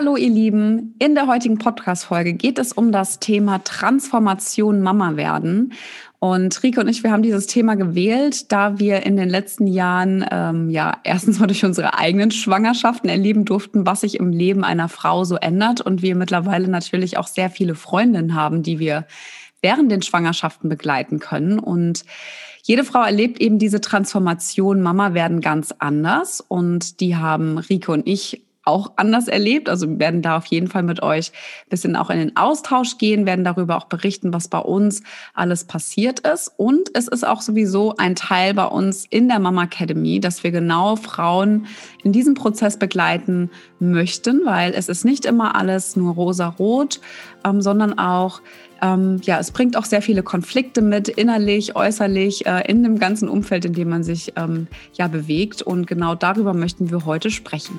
Hallo ihr Lieben, in der heutigen Podcast-Folge geht es um das Thema Transformation Mama werden. Und Rike und ich, wir haben dieses Thema gewählt, da wir in den letzten Jahren ähm, ja erstens mal durch unsere eigenen Schwangerschaften erleben durften, was sich im Leben einer Frau so ändert und wir mittlerweile natürlich auch sehr viele Freundinnen haben, die wir während den Schwangerschaften begleiten können. Und jede Frau erlebt eben diese Transformation, Mama werden ganz anders. Und die haben Rike und ich auch anders erlebt. Also wir werden da auf jeden Fall mit euch ein bisschen auch in den Austausch gehen, werden darüber auch berichten, was bei uns alles passiert ist. Und es ist auch sowieso ein Teil bei uns in der Mama Academy, dass wir genau Frauen in diesem Prozess begleiten möchten, weil es ist nicht immer alles nur rosa-rot, ähm, sondern auch ähm, ja, es bringt auch sehr viele Konflikte mit, innerlich, äußerlich, äh, in dem ganzen Umfeld, in dem man sich ähm, ja bewegt. Und genau darüber möchten wir heute sprechen.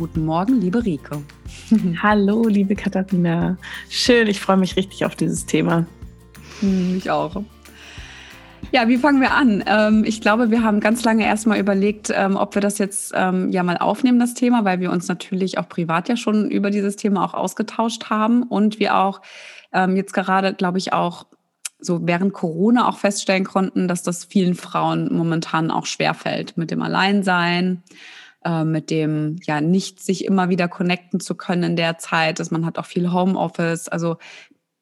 Guten Morgen, liebe Rike. Hallo, liebe Katharina. Schön, ich freue mich richtig auf dieses Thema. Hm, ich auch. Ja, wie fangen wir an? Ähm, ich glaube, wir haben ganz lange erstmal überlegt, ähm, ob wir das jetzt ähm, ja mal aufnehmen, das Thema, weil wir uns natürlich auch privat ja schon über dieses Thema auch ausgetauscht haben und wir auch jetzt gerade, glaube ich, auch so während Corona auch feststellen konnten, dass das vielen Frauen momentan auch schwerfällt mit dem Alleinsein äh, mit dem ja nicht sich immer wieder connecten zu können in der Zeit, dass man hat auch viel Homeoffice. Also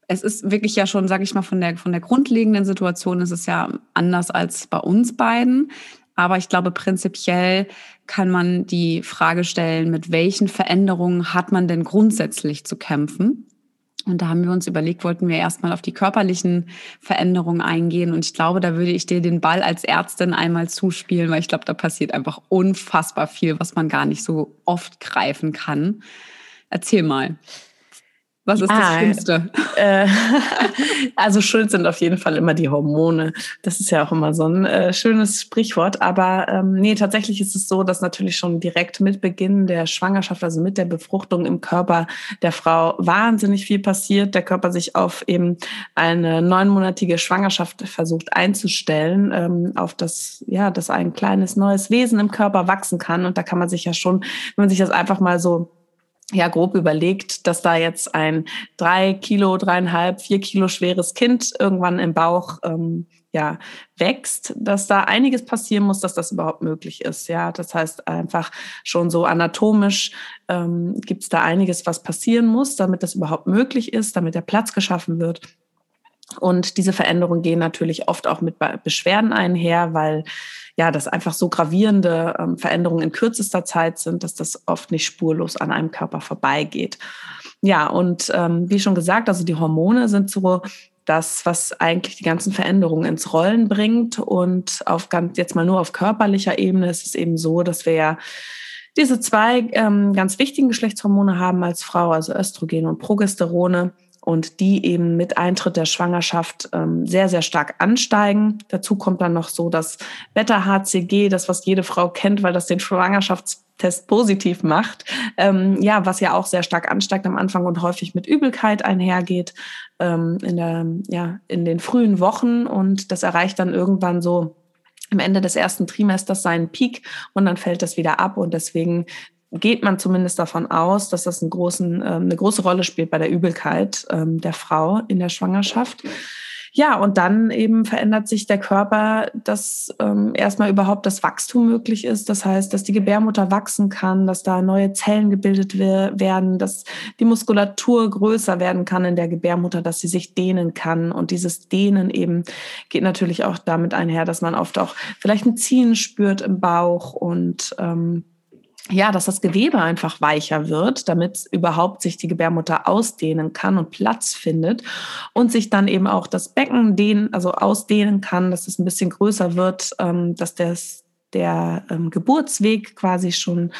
es ist wirklich ja schon, sage ich mal, von der von der grundlegenden Situation ist es ja anders als bei uns beiden. Aber ich glaube, prinzipiell kann man die Frage stellen, mit welchen Veränderungen hat man denn grundsätzlich zu kämpfen? Und da haben wir uns überlegt, wollten wir erstmal auf die körperlichen Veränderungen eingehen. Und ich glaube, da würde ich dir den Ball als Ärztin einmal zuspielen, weil ich glaube, da passiert einfach unfassbar viel, was man gar nicht so oft greifen kann. Erzähl mal. Was ist ja, das Schlimmste? Äh, also schuld sind auf jeden Fall immer die Hormone. Das ist ja auch immer so ein äh, schönes Sprichwort. Aber ähm, nee, tatsächlich ist es so, dass natürlich schon direkt mit Beginn der Schwangerschaft, also mit der Befruchtung im Körper der Frau wahnsinnig viel passiert. Der Körper sich auf eben eine neunmonatige Schwangerschaft versucht einzustellen, ähm, auf das, ja, dass ein kleines neues Wesen im Körper wachsen kann. Und da kann man sich ja schon, wenn man sich das einfach mal so ja grob überlegt, dass da jetzt ein drei Kilo, dreieinhalb, vier Kilo schweres Kind irgendwann im Bauch ähm, ja wächst, dass da einiges passieren muss, dass das überhaupt möglich ist. Ja, das heißt einfach schon so anatomisch ähm, gibt es da einiges, was passieren muss, damit das überhaupt möglich ist, damit der Platz geschaffen wird. Und diese Veränderungen gehen natürlich oft auch mit Beschwerden einher, weil ja, das einfach so gravierende ähm, Veränderungen in kürzester Zeit sind, dass das oft nicht spurlos an einem Körper vorbeigeht. Ja, und ähm, wie schon gesagt, also die Hormone sind so das, was eigentlich die ganzen Veränderungen ins Rollen bringt. Und auf ganz, jetzt mal nur auf körperlicher Ebene ist es eben so, dass wir ja diese zwei ähm, ganz wichtigen Geschlechtshormone haben als Frau, also Östrogen und Progesterone und die eben mit Eintritt der Schwangerschaft ähm, sehr, sehr stark ansteigen. Dazu kommt dann noch so das Beta-HCG, das, was jede Frau kennt, weil das den Schwangerschaftstest positiv macht, ähm, ja, was ja auch sehr stark ansteigt am Anfang und häufig mit Übelkeit einhergeht ähm, in, der, ja, in den frühen Wochen. Und das erreicht dann irgendwann so am Ende des ersten Trimesters seinen Peak und dann fällt das wieder ab. Und deswegen geht man zumindest davon aus, dass das großen, ähm, eine große Rolle spielt bei der Übelkeit ähm, der Frau in der Schwangerschaft. Ja, und dann eben verändert sich der Körper, dass ähm, erstmal überhaupt das Wachstum möglich ist. Das heißt, dass die Gebärmutter wachsen kann, dass da neue Zellen gebildet werden, dass die Muskulatur größer werden kann in der Gebärmutter, dass sie sich dehnen kann. Und dieses Dehnen eben geht natürlich auch damit einher, dass man oft auch vielleicht ein Ziehen spürt im Bauch und ähm, ja, dass das Gewebe einfach weicher wird, damit überhaupt sich die Gebärmutter ausdehnen kann und Platz findet und sich dann eben auch das Becken dehnen, also ausdehnen kann, dass es ein bisschen größer wird, ähm, dass das, der ähm, Geburtsweg quasi schon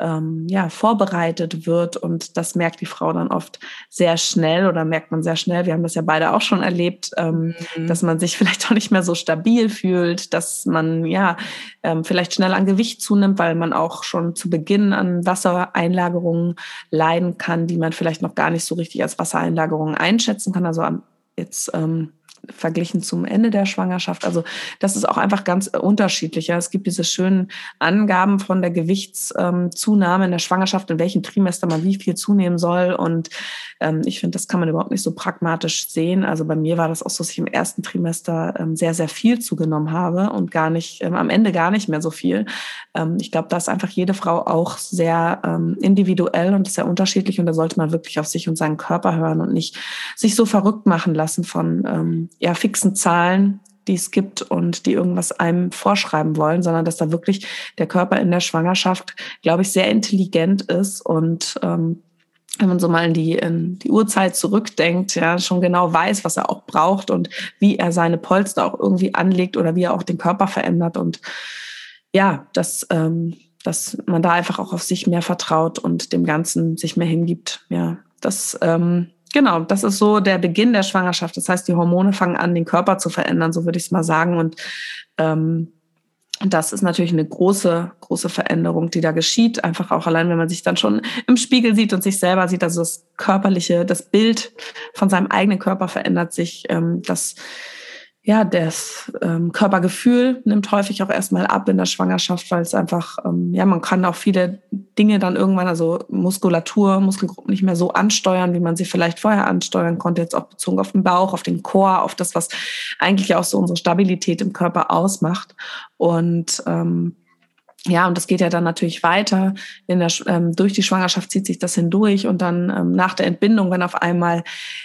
ähm, ja, vorbereitet wird. Und das merkt die Frau dann oft sehr schnell oder merkt man sehr schnell. Wir haben das ja beide auch schon erlebt, ähm, mhm. dass man sich vielleicht auch nicht mehr so stabil fühlt, dass man ja ähm, vielleicht schnell an Gewicht zunimmt, weil man auch schon zu Beginn an Wassereinlagerungen leiden kann, die man vielleicht noch gar nicht so richtig als Wassereinlagerungen einschätzen kann. Also jetzt ähm, verglichen zum Ende der Schwangerschaft. Also das ist auch einfach ganz unterschiedlich. Ja. Es gibt diese schönen Angaben von der Gewichtszunahme in der Schwangerschaft, in welchem Trimester man wie viel zunehmen soll. Und ähm, ich finde, das kann man überhaupt nicht so pragmatisch sehen. Also bei mir war das auch so, dass ich im ersten Trimester ähm, sehr, sehr viel zugenommen habe und gar nicht, ähm, am Ende gar nicht mehr so viel. Ähm, ich glaube, da ist einfach jede Frau auch sehr ähm, individuell und sehr unterschiedlich. Und da sollte man wirklich auf sich und seinen Körper hören und nicht sich so verrückt machen lassen von ähm, ja, fixen Zahlen, die es gibt und die irgendwas einem vorschreiben wollen, sondern dass da wirklich der Körper in der Schwangerschaft, glaube ich, sehr intelligent ist und ähm, wenn man so mal in die, in die Uhrzeit zurückdenkt, ja, schon genau weiß, was er auch braucht und wie er seine Polster auch irgendwie anlegt oder wie er auch den Körper verändert und ja, dass, ähm, dass man da einfach auch auf sich mehr vertraut und dem Ganzen sich mehr hingibt. Ja, das ähm, Genau, das ist so der Beginn der Schwangerschaft. Das heißt, die Hormone fangen an, den Körper zu verändern, so würde ich es mal sagen. Und ähm, das ist natürlich eine große, große Veränderung, die da geschieht. Einfach auch allein, wenn man sich dann schon im Spiegel sieht und sich selber sieht, also das körperliche, das Bild von seinem eigenen Körper verändert sich. Ähm, das ja, das ähm, Körpergefühl nimmt häufig auch erstmal ab in der Schwangerschaft, weil es einfach, ähm, ja, man kann auch viele Dinge dann irgendwann, also Muskulatur, Muskelgruppen nicht mehr so ansteuern, wie man sie vielleicht vorher ansteuern konnte, jetzt auch bezogen auf den Bauch, auf den Chor, auf das, was eigentlich auch so unsere Stabilität im Körper ausmacht. Und ähm, ja, und das geht ja dann natürlich weiter. In der, ähm, durch die Schwangerschaft zieht sich das hindurch und dann ähm, nach der Entbindung, wenn auf einmal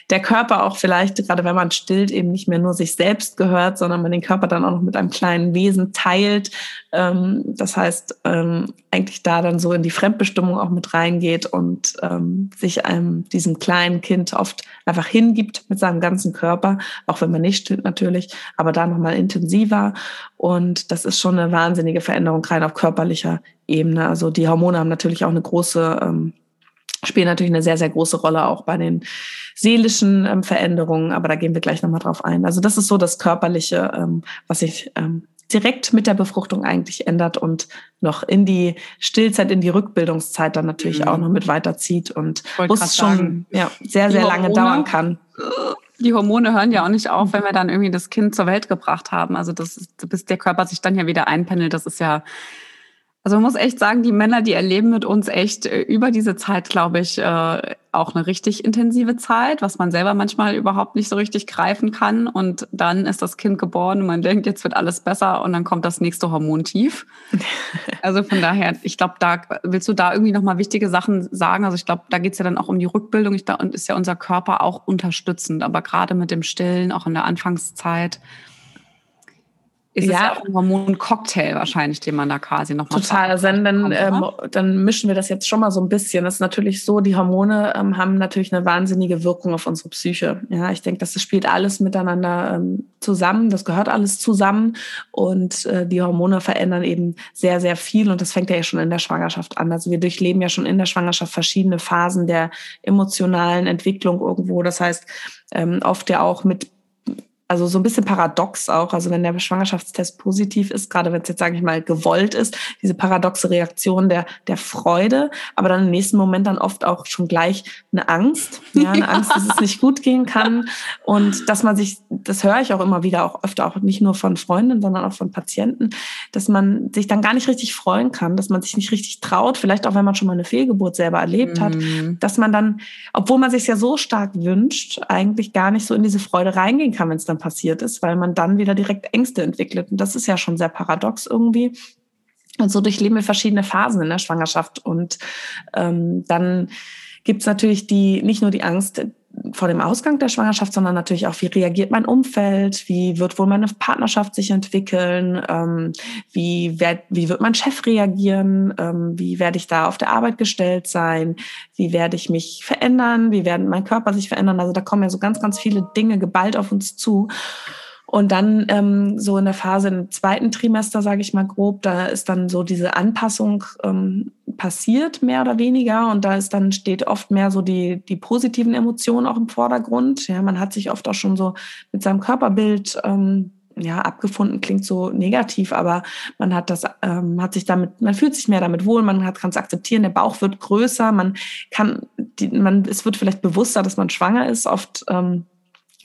der Körper auch vielleicht, gerade wenn man stillt, eben nicht mehr nur sich selbst gehört, sondern man den Körper dann auch noch mit einem kleinen Wesen teilt. Ähm, das heißt, ähm, eigentlich da dann so in die Fremdbestimmung auch mit reingeht und ähm, sich einem diesem kleinen Kind oft einfach hingibt mit seinem ganzen Körper, auch wenn man nicht stillt natürlich, aber da nochmal intensiver. Und das ist schon eine wahnsinnige Veränderung rein auf körperlicher Ebene. Also die Hormone haben natürlich auch eine große, ähm, spielen natürlich eine sehr, sehr große Rolle auch bei den seelischen ähm, Veränderungen, aber da gehen wir gleich nochmal drauf ein. Also das ist so das Körperliche, ähm, was sich ähm, direkt mit der Befruchtung eigentlich ändert und noch in die Stillzeit, in die Rückbildungszeit dann natürlich mhm. auch noch mit weiterzieht und wo es schon ja, sehr, sehr lange dauern kann. Die Hormone hören ja auch nicht auf, wenn wir dann irgendwie das Kind zur Welt gebracht haben. Also das ist, bis der Körper sich dann ja wieder einpendelt, das ist ja also man muss echt sagen, die Männer, die erleben mit uns echt äh, über diese Zeit, glaube ich, äh, auch eine richtig intensive Zeit, was man selber manchmal überhaupt nicht so richtig greifen kann. Und dann ist das Kind geboren und man denkt, jetzt wird alles besser und dann kommt das nächste Hormontief. Also von daher, ich glaube, da willst du da irgendwie nochmal wichtige Sachen sagen. Also ich glaube, da geht's ja dann auch um die Rückbildung. Ich, da ist ja unser Körper auch unterstützend, aber gerade mit dem Stillen, auch in der Anfangszeit ist ja. es auch ein Hormoncocktail wahrscheinlich, den man da quasi noch mal Total. Also dann, dann, ähm, dann mischen wir das jetzt schon mal so ein bisschen. Das ist natürlich so, die Hormone ähm, haben natürlich eine wahnsinnige Wirkung auf unsere Psyche. Ja, ich denke, das spielt alles miteinander ähm, zusammen. Das gehört alles zusammen. Und äh, die Hormone verändern eben sehr, sehr viel. Und das fängt ja schon in der Schwangerschaft an. Also wir durchleben ja schon in der Schwangerschaft verschiedene Phasen der emotionalen Entwicklung irgendwo. Das heißt, ähm, oft ja auch mit also so ein bisschen paradox auch. Also wenn der Schwangerschaftstest positiv ist, gerade wenn es jetzt, sage ich mal, gewollt ist, diese paradoxe Reaktion der, der Freude, aber dann im nächsten Moment dann oft auch schon gleich eine Angst. Ja, eine ja. Angst, dass es nicht gut gehen kann. Und dass man sich, das höre ich auch immer wieder, auch öfter auch nicht nur von Freundinnen, sondern auch von Patienten, dass man sich dann gar nicht richtig freuen kann, dass man sich nicht richtig traut, vielleicht auch wenn man schon mal eine Fehlgeburt selber erlebt hat, mhm. dass man dann, obwohl man sich ja so stark wünscht, eigentlich gar nicht so in diese Freude reingehen kann, wenn es dann dann passiert ist, weil man dann wieder direkt Ängste entwickelt. Und das ist ja schon sehr paradox irgendwie. Und so durchleben wir verschiedene Phasen in der Schwangerschaft. Und ähm, dann gibt es natürlich die, nicht nur die Angst, vor dem Ausgang der Schwangerschaft, sondern natürlich auch, wie reagiert mein Umfeld, wie wird wohl meine Partnerschaft sich entwickeln, ähm, wie, werd, wie wird mein Chef reagieren, ähm, wie werde ich da auf der Arbeit gestellt sein, wie werde ich mich verändern, wie werden mein Körper sich verändern. Also da kommen ja so ganz, ganz viele Dinge geballt auf uns zu. Und dann ähm, so in der Phase im zweiten Trimester, sage ich mal grob, da ist dann so diese Anpassung ähm, passiert, mehr oder weniger. Und da ist dann steht oft mehr so die, die positiven Emotionen auch im Vordergrund. Ja, man hat sich oft auch schon so mit seinem Körperbild ähm, ja, abgefunden klingt so negativ, aber man hat das, ähm, hat sich damit, man fühlt sich mehr damit wohl, man kann es akzeptieren, der Bauch wird größer, man kann, die, man, es wird vielleicht bewusster, dass man schwanger ist. Oft ähm,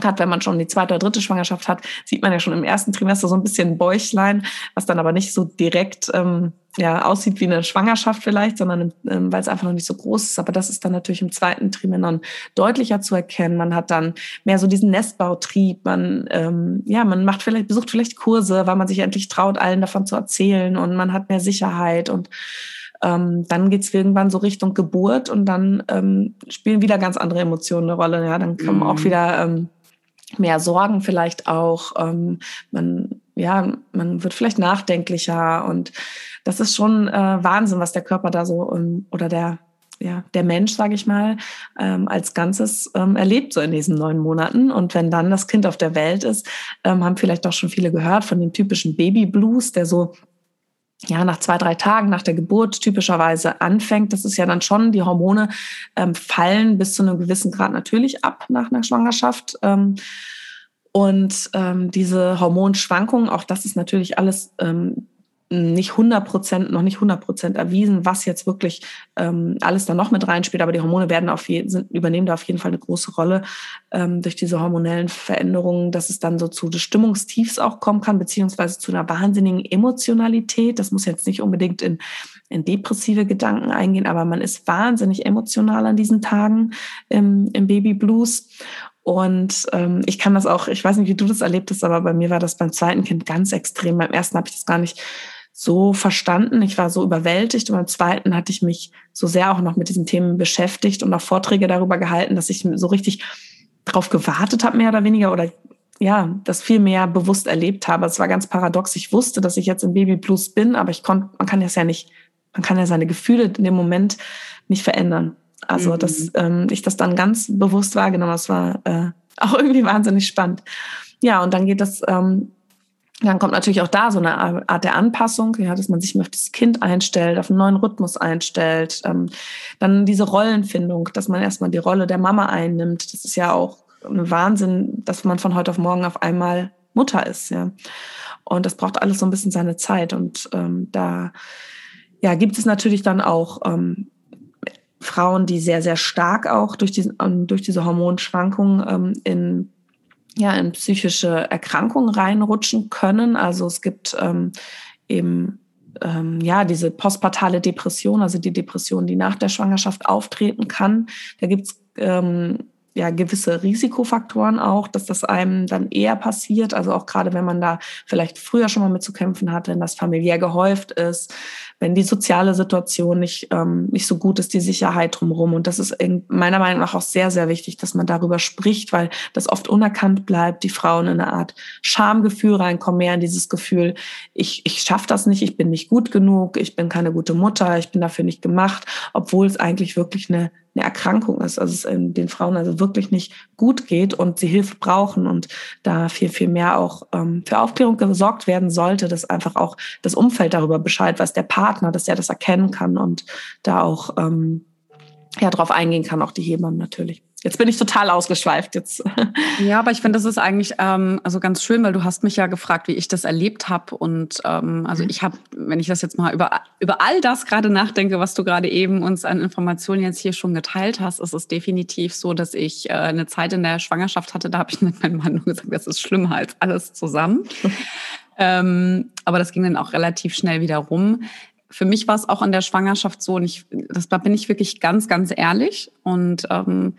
Gerade wenn man schon die zweite oder dritte Schwangerschaft hat, sieht man ja schon im ersten Trimester so ein bisschen Bäuchlein, was dann aber nicht so direkt ähm, ja, aussieht wie eine Schwangerschaft vielleicht, sondern ähm, weil es einfach noch nicht so groß ist. Aber das ist dann natürlich im zweiten Trimester deutlicher zu erkennen. Man hat dann mehr so diesen Nestbautrieb. Man, ähm, ja, man macht vielleicht, besucht vielleicht Kurse, weil man sich endlich traut, allen davon zu erzählen und man hat mehr Sicherheit und ähm, dann geht's irgendwann so Richtung Geburt und dann ähm, spielen wieder ganz andere Emotionen eine Rolle. Ja, dann kommen mhm. auch wieder ähm, mehr Sorgen vielleicht auch. Ähm, man, ja, man wird vielleicht nachdenklicher und das ist schon äh, Wahnsinn, was der Körper da so ähm, oder der ja, der Mensch, sage ich mal, ähm, als Ganzes ähm, erlebt so in diesen neun Monaten. Und wenn dann das Kind auf der Welt ist, ähm, haben vielleicht auch schon viele gehört von dem typischen Baby Blues, der so ja, nach zwei, drei Tagen nach der Geburt typischerweise anfängt. Das ist ja dann schon, die Hormone ähm, fallen bis zu einem gewissen Grad natürlich ab nach einer Schwangerschaft. Ähm, und ähm, diese Hormonschwankungen, auch das ist natürlich alles ähm, nicht 100 Prozent, noch nicht 100 Prozent erwiesen, was jetzt wirklich ähm, alles da noch mit reinspielt. Aber die Hormone werden auf jeden, sind, übernehmen da auf jeden Fall eine große Rolle ähm, durch diese hormonellen Veränderungen, dass es dann so zu Stimmungstiefs auch kommen kann, beziehungsweise zu einer wahnsinnigen Emotionalität. Das muss jetzt nicht unbedingt in, in depressive Gedanken eingehen, aber man ist wahnsinnig emotional an diesen Tagen im, im Baby Blues. Und ähm, ich kann das auch, ich weiß nicht, wie du das erlebt hast, aber bei mir war das beim zweiten Kind ganz extrem. Beim ersten habe ich das gar nicht so verstanden. Ich war so überwältigt und beim zweiten hatte ich mich so sehr auch noch mit diesen Themen beschäftigt und auch Vorträge darüber gehalten, dass ich so richtig drauf gewartet habe, mehr oder weniger, oder ja, das viel mehr bewusst erlebt habe. Es war ganz paradox. Ich wusste, dass ich jetzt im Baby Plus bin, aber ich konnte, man kann das ja nicht, man kann ja seine Gefühle in dem Moment nicht verändern. Also, mhm. dass ähm, ich das dann ganz bewusst wahrgenommen Das war äh, auch irgendwie wahnsinnig spannend. Ja, und dann geht das ähm, dann kommt natürlich auch da so eine Art der Anpassung, ja, dass man sich auf das Kind einstellt, auf einen neuen Rhythmus einstellt. Ähm, dann diese Rollenfindung, dass man erstmal die Rolle der Mama einnimmt. Das ist ja auch ein Wahnsinn, dass man von heute auf morgen auf einmal Mutter ist, ja. Und das braucht alles so ein bisschen seine Zeit. Und ähm, da ja, gibt es natürlich dann auch ähm, Frauen, die sehr, sehr stark auch durch, diesen, durch diese Hormonschwankungen ähm, in ja, in psychische Erkrankungen reinrutschen können. Also es gibt ähm, eben ähm, ja diese postpartale Depression, also die Depression, die nach der Schwangerschaft auftreten kann. Da gibt's ähm, ja gewisse Risikofaktoren auch, dass das einem dann eher passiert. Also auch gerade wenn man da vielleicht früher schon mal mit zu kämpfen hat, wenn das familiär gehäuft ist, wenn die soziale Situation nicht, ähm, nicht so gut ist, die Sicherheit drumherum. Und das ist meiner Meinung nach auch sehr, sehr wichtig, dass man darüber spricht, weil das oft unerkannt bleibt, die Frauen in eine Art Schamgefühl reinkommen, mehr in dieses Gefühl, ich, ich schaffe das nicht, ich bin nicht gut genug, ich bin keine gute Mutter, ich bin dafür nicht gemacht, obwohl es eigentlich wirklich eine eine Erkrankung ist, also es den Frauen also wirklich nicht gut geht und sie Hilfe brauchen und da viel, viel mehr auch ähm, für Aufklärung gesorgt werden sollte, dass einfach auch das Umfeld darüber Bescheid weiß, der Partner, dass er das erkennen kann und da auch ähm, ja drauf eingehen kann, auch die Hebammen natürlich. Jetzt bin ich total ausgeschweift jetzt. Ja, aber ich finde, das ist eigentlich ähm, also ganz schön, weil du hast mich ja gefragt, wie ich das erlebt habe. Und ähm, also mhm. ich habe, wenn ich das jetzt mal über, über all das gerade nachdenke, was du gerade eben uns an Informationen jetzt hier schon geteilt hast, ist es definitiv so, dass ich äh, eine Zeit in der Schwangerschaft hatte, da habe ich mit meinem Mann nur gesagt, das ist schlimmer als alles zusammen. ähm, aber das ging dann auch relativ schnell wieder rum für mich war es auch in der Schwangerschaft so, und ich, das da bin ich wirklich ganz, ganz ehrlich. Und ähm,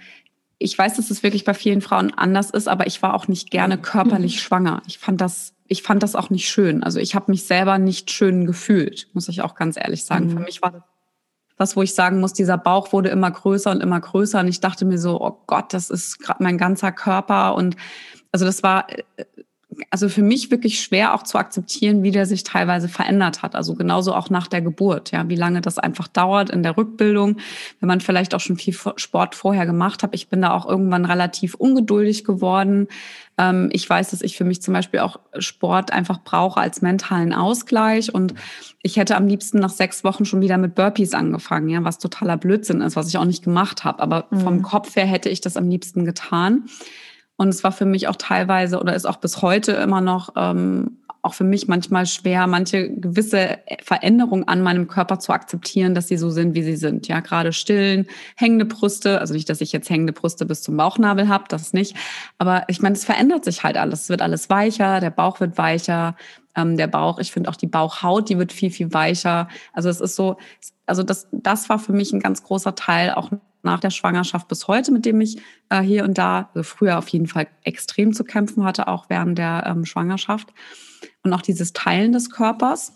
ich weiß, dass es wirklich bei vielen Frauen anders ist, aber ich war auch nicht gerne körperlich mhm. schwanger. Ich fand das, ich fand das auch nicht schön. Also ich habe mich selber nicht schön gefühlt, muss ich auch ganz ehrlich sagen. Mhm. Für mich war das was, wo ich sagen muss, dieser Bauch wurde immer größer und immer größer und ich dachte mir so, oh Gott, das ist gerade mein ganzer Körper und also das war äh, also für mich wirklich schwer auch zu akzeptieren, wie der sich teilweise verändert hat. Also genauso auch nach der Geburt, ja, wie lange das einfach dauert in der Rückbildung, wenn man vielleicht auch schon viel Sport vorher gemacht hat. Ich bin da auch irgendwann relativ ungeduldig geworden. Ähm, ich weiß, dass ich für mich zum Beispiel auch Sport einfach brauche als mentalen Ausgleich und ich hätte am liebsten nach sechs Wochen schon wieder mit Burpees angefangen, ja, was totaler Blödsinn ist, was ich auch nicht gemacht habe. Aber mhm. vom Kopf her hätte ich das am liebsten getan. Und es war für mich auch teilweise oder ist auch bis heute immer noch ähm, auch für mich manchmal schwer, manche gewisse Veränderungen an meinem Körper zu akzeptieren, dass sie so sind, wie sie sind. Ja, gerade stillen, hängende Brüste, also nicht, dass ich jetzt hängende Brüste bis zum Bauchnabel habe, das nicht. Aber ich meine, es verändert sich halt alles. Es wird alles weicher, der Bauch wird weicher, ähm, der Bauch, ich finde auch die Bauchhaut, die wird viel, viel weicher. Also es ist so, also das, das war für mich ein ganz großer Teil auch nach der Schwangerschaft bis heute, mit dem ich äh, hier und da, also früher auf jeden Fall extrem zu kämpfen hatte, auch während der ähm, Schwangerschaft. Und auch dieses Teilen des Körpers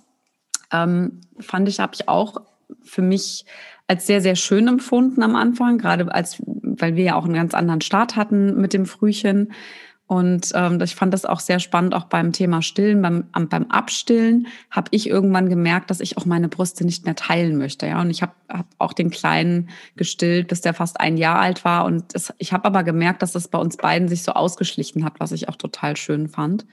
ähm, fand ich, habe ich auch für mich als sehr, sehr schön empfunden am Anfang, gerade als, weil wir ja auch einen ganz anderen Start hatten mit dem Frühchen. Und ähm, ich fand das auch sehr spannend, auch beim Thema Stillen, beim, beim Abstillen habe ich irgendwann gemerkt, dass ich auch meine Brüste nicht mehr teilen möchte. Ja, und ich habe hab auch den Kleinen gestillt, bis der fast ein Jahr alt war. Und das, ich habe aber gemerkt, dass das bei uns beiden sich so ausgeschlichen hat, was ich auch total schön fand.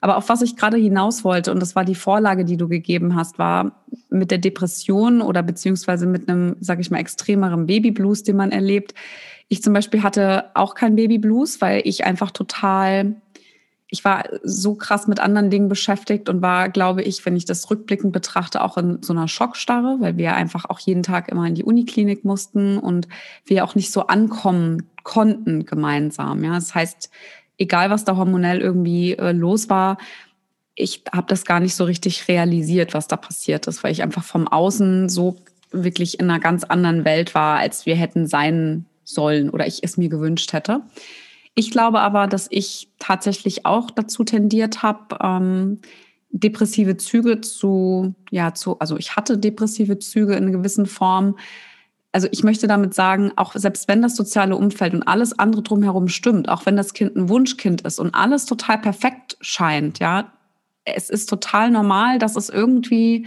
Aber auf was ich gerade hinaus wollte, und das war die Vorlage, die du gegeben hast, war mit der Depression oder beziehungsweise mit einem, sag ich mal, extremeren Babyblues, den man erlebt, ich zum Beispiel hatte auch kein Babyblues, weil ich einfach total, ich war so krass mit anderen Dingen beschäftigt und war, glaube ich, wenn ich das rückblickend betrachte, auch in so einer Schockstarre, weil wir einfach auch jeden Tag immer in die Uniklinik mussten und wir auch nicht so ankommen konnten gemeinsam. Ja, das heißt, egal was da hormonell irgendwie äh, los war, ich habe das gar nicht so richtig realisiert, was da passiert ist, weil ich einfach vom Außen so wirklich in einer ganz anderen Welt war, als wir hätten sein sollen oder ich es mir gewünscht hätte. Ich glaube aber, dass ich tatsächlich auch dazu tendiert habe, ähm, depressive Züge zu, ja, zu, also ich hatte depressive Züge in gewissen Form. Also ich möchte damit sagen, auch selbst wenn das soziale Umfeld und alles andere drumherum stimmt, auch wenn das Kind ein Wunschkind ist und alles total perfekt scheint, ja, es ist total normal, dass es irgendwie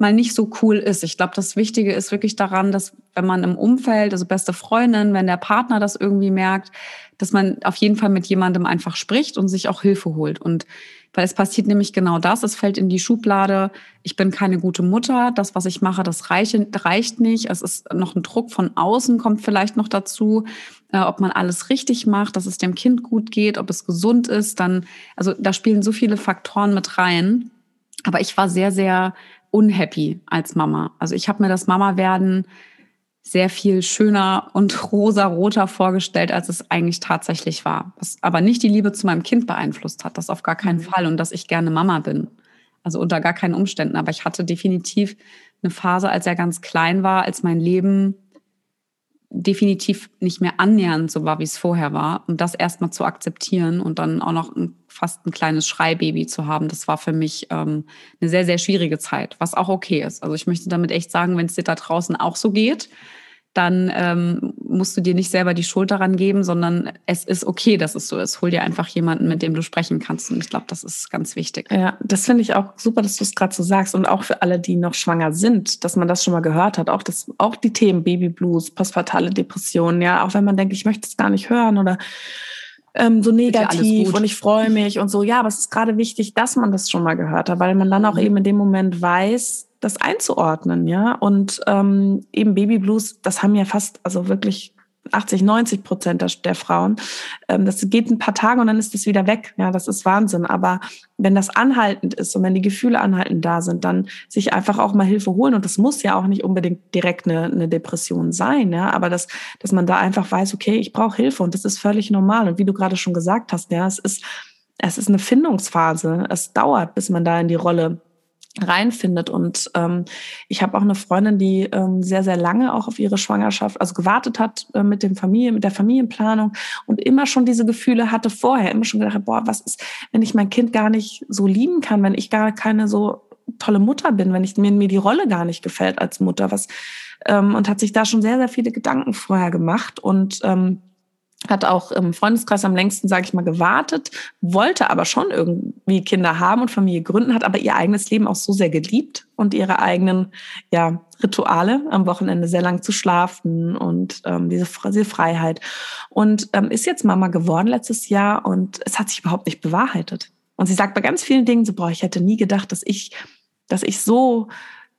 mal nicht so cool ist. Ich glaube, das Wichtige ist wirklich daran, dass wenn man im Umfeld, also beste Freundin, wenn der Partner das irgendwie merkt, dass man auf jeden Fall mit jemandem einfach spricht und sich auch Hilfe holt. Und weil es passiert nämlich genau das, es fällt in die Schublade, ich bin keine gute Mutter, das, was ich mache, das reicht, nicht. Es ist noch ein Druck von außen, kommt vielleicht noch dazu, äh, ob man alles richtig macht, dass es dem Kind gut geht, ob es gesund ist. Dann, also da spielen so viele Faktoren mit rein. Aber ich war sehr, sehr unhappy als Mama. Also ich habe mir das Mama-Werden sehr viel schöner und rosa-roter vorgestellt, als es eigentlich tatsächlich war. Was aber nicht die Liebe zu meinem Kind beeinflusst hat, das auf gar keinen mhm. Fall und dass ich gerne Mama bin. Also unter gar keinen Umständen. Aber ich hatte definitiv eine Phase, als er ganz klein war, als mein Leben definitiv nicht mehr annähernd so war, wie es vorher war. Und das erstmal zu akzeptieren und dann auch noch ein, fast ein kleines Schreibaby zu haben, das war für mich ähm, eine sehr, sehr schwierige Zeit, was auch okay ist. Also ich möchte damit echt sagen, wenn es dir da draußen auch so geht, dann ähm, musst du dir nicht selber die Schuld daran geben, sondern es ist okay, dass es so ist. Hol dir einfach jemanden, mit dem du sprechen kannst. Und ich glaube, das ist ganz wichtig. Ja, das finde ich auch super, dass du es gerade so sagst. Und auch für alle, die noch schwanger sind, dass man das schon mal gehört hat. Auch, das, auch die Themen Babyblues, postpartale Depressionen, ja, auch wenn man denkt, ich möchte es gar nicht hören oder ähm, so negativ und ich freue mich und so. Ja, aber es ist gerade wichtig, dass man das schon mal gehört hat, weil man dann auch mhm. eben in dem Moment weiß, das einzuordnen, ja. Und ähm, eben Babyblues, das haben ja fast, also wirklich 80, 90 Prozent der, der Frauen. Ähm, das geht ein paar Tage und dann ist es wieder weg. Ja, das ist Wahnsinn. Aber wenn das anhaltend ist und wenn die Gefühle anhaltend da sind, dann sich einfach auch mal Hilfe holen. Und das muss ja auch nicht unbedingt direkt eine, eine Depression sein. Ja, aber dass, dass man da einfach weiß, okay, ich brauche Hilfe und das ist völlig normal. Und wie du gerade schon gesagt hast, ja, es ist, es ist eine Findungsphase. Es dauert, bis man da in die Rolle reinfindet. Und ähm, ich habe auch eine Freundin, die ähm, sehr, sehr lange auch auf ihre Schwangerschaft, also gewartet hat äh, mit dem Familie, mit der Familienplanung und immer schon diese Gefühle hatte vorher, immer schon gedacht, boah, was ist, wenn ich mein Kind gar nicht so lieben kann, wenn ich gar keine so tolle Mutter bin, wenn ich mir, mir die Rolle gar nicht gefällt als Mutter? Was, ähm, und hat sich da schon sehr, sehr viele Gedanken vorher gemacht und ähm, hat auch im Freundeskreis am längsten, sage ich mal, gewartet, wollte aber schon irgendwie Kinder haben und Familie gründen, hat aber ihr eigenes Leben auch so sehr geliebt und ihre eigenen ja, Rituale, am Wochenende sehr lang zu schlafen und ähm, diese, diese Freiheit. Und ähm, ist jetzt Mama geworden letztes Jahr und es hat sich überhaupt nicht bewahrheitet. Und sie sagt bei ganz vielen Dingen so, boah, ich hätte nie gedacht, dass ich, dass ich so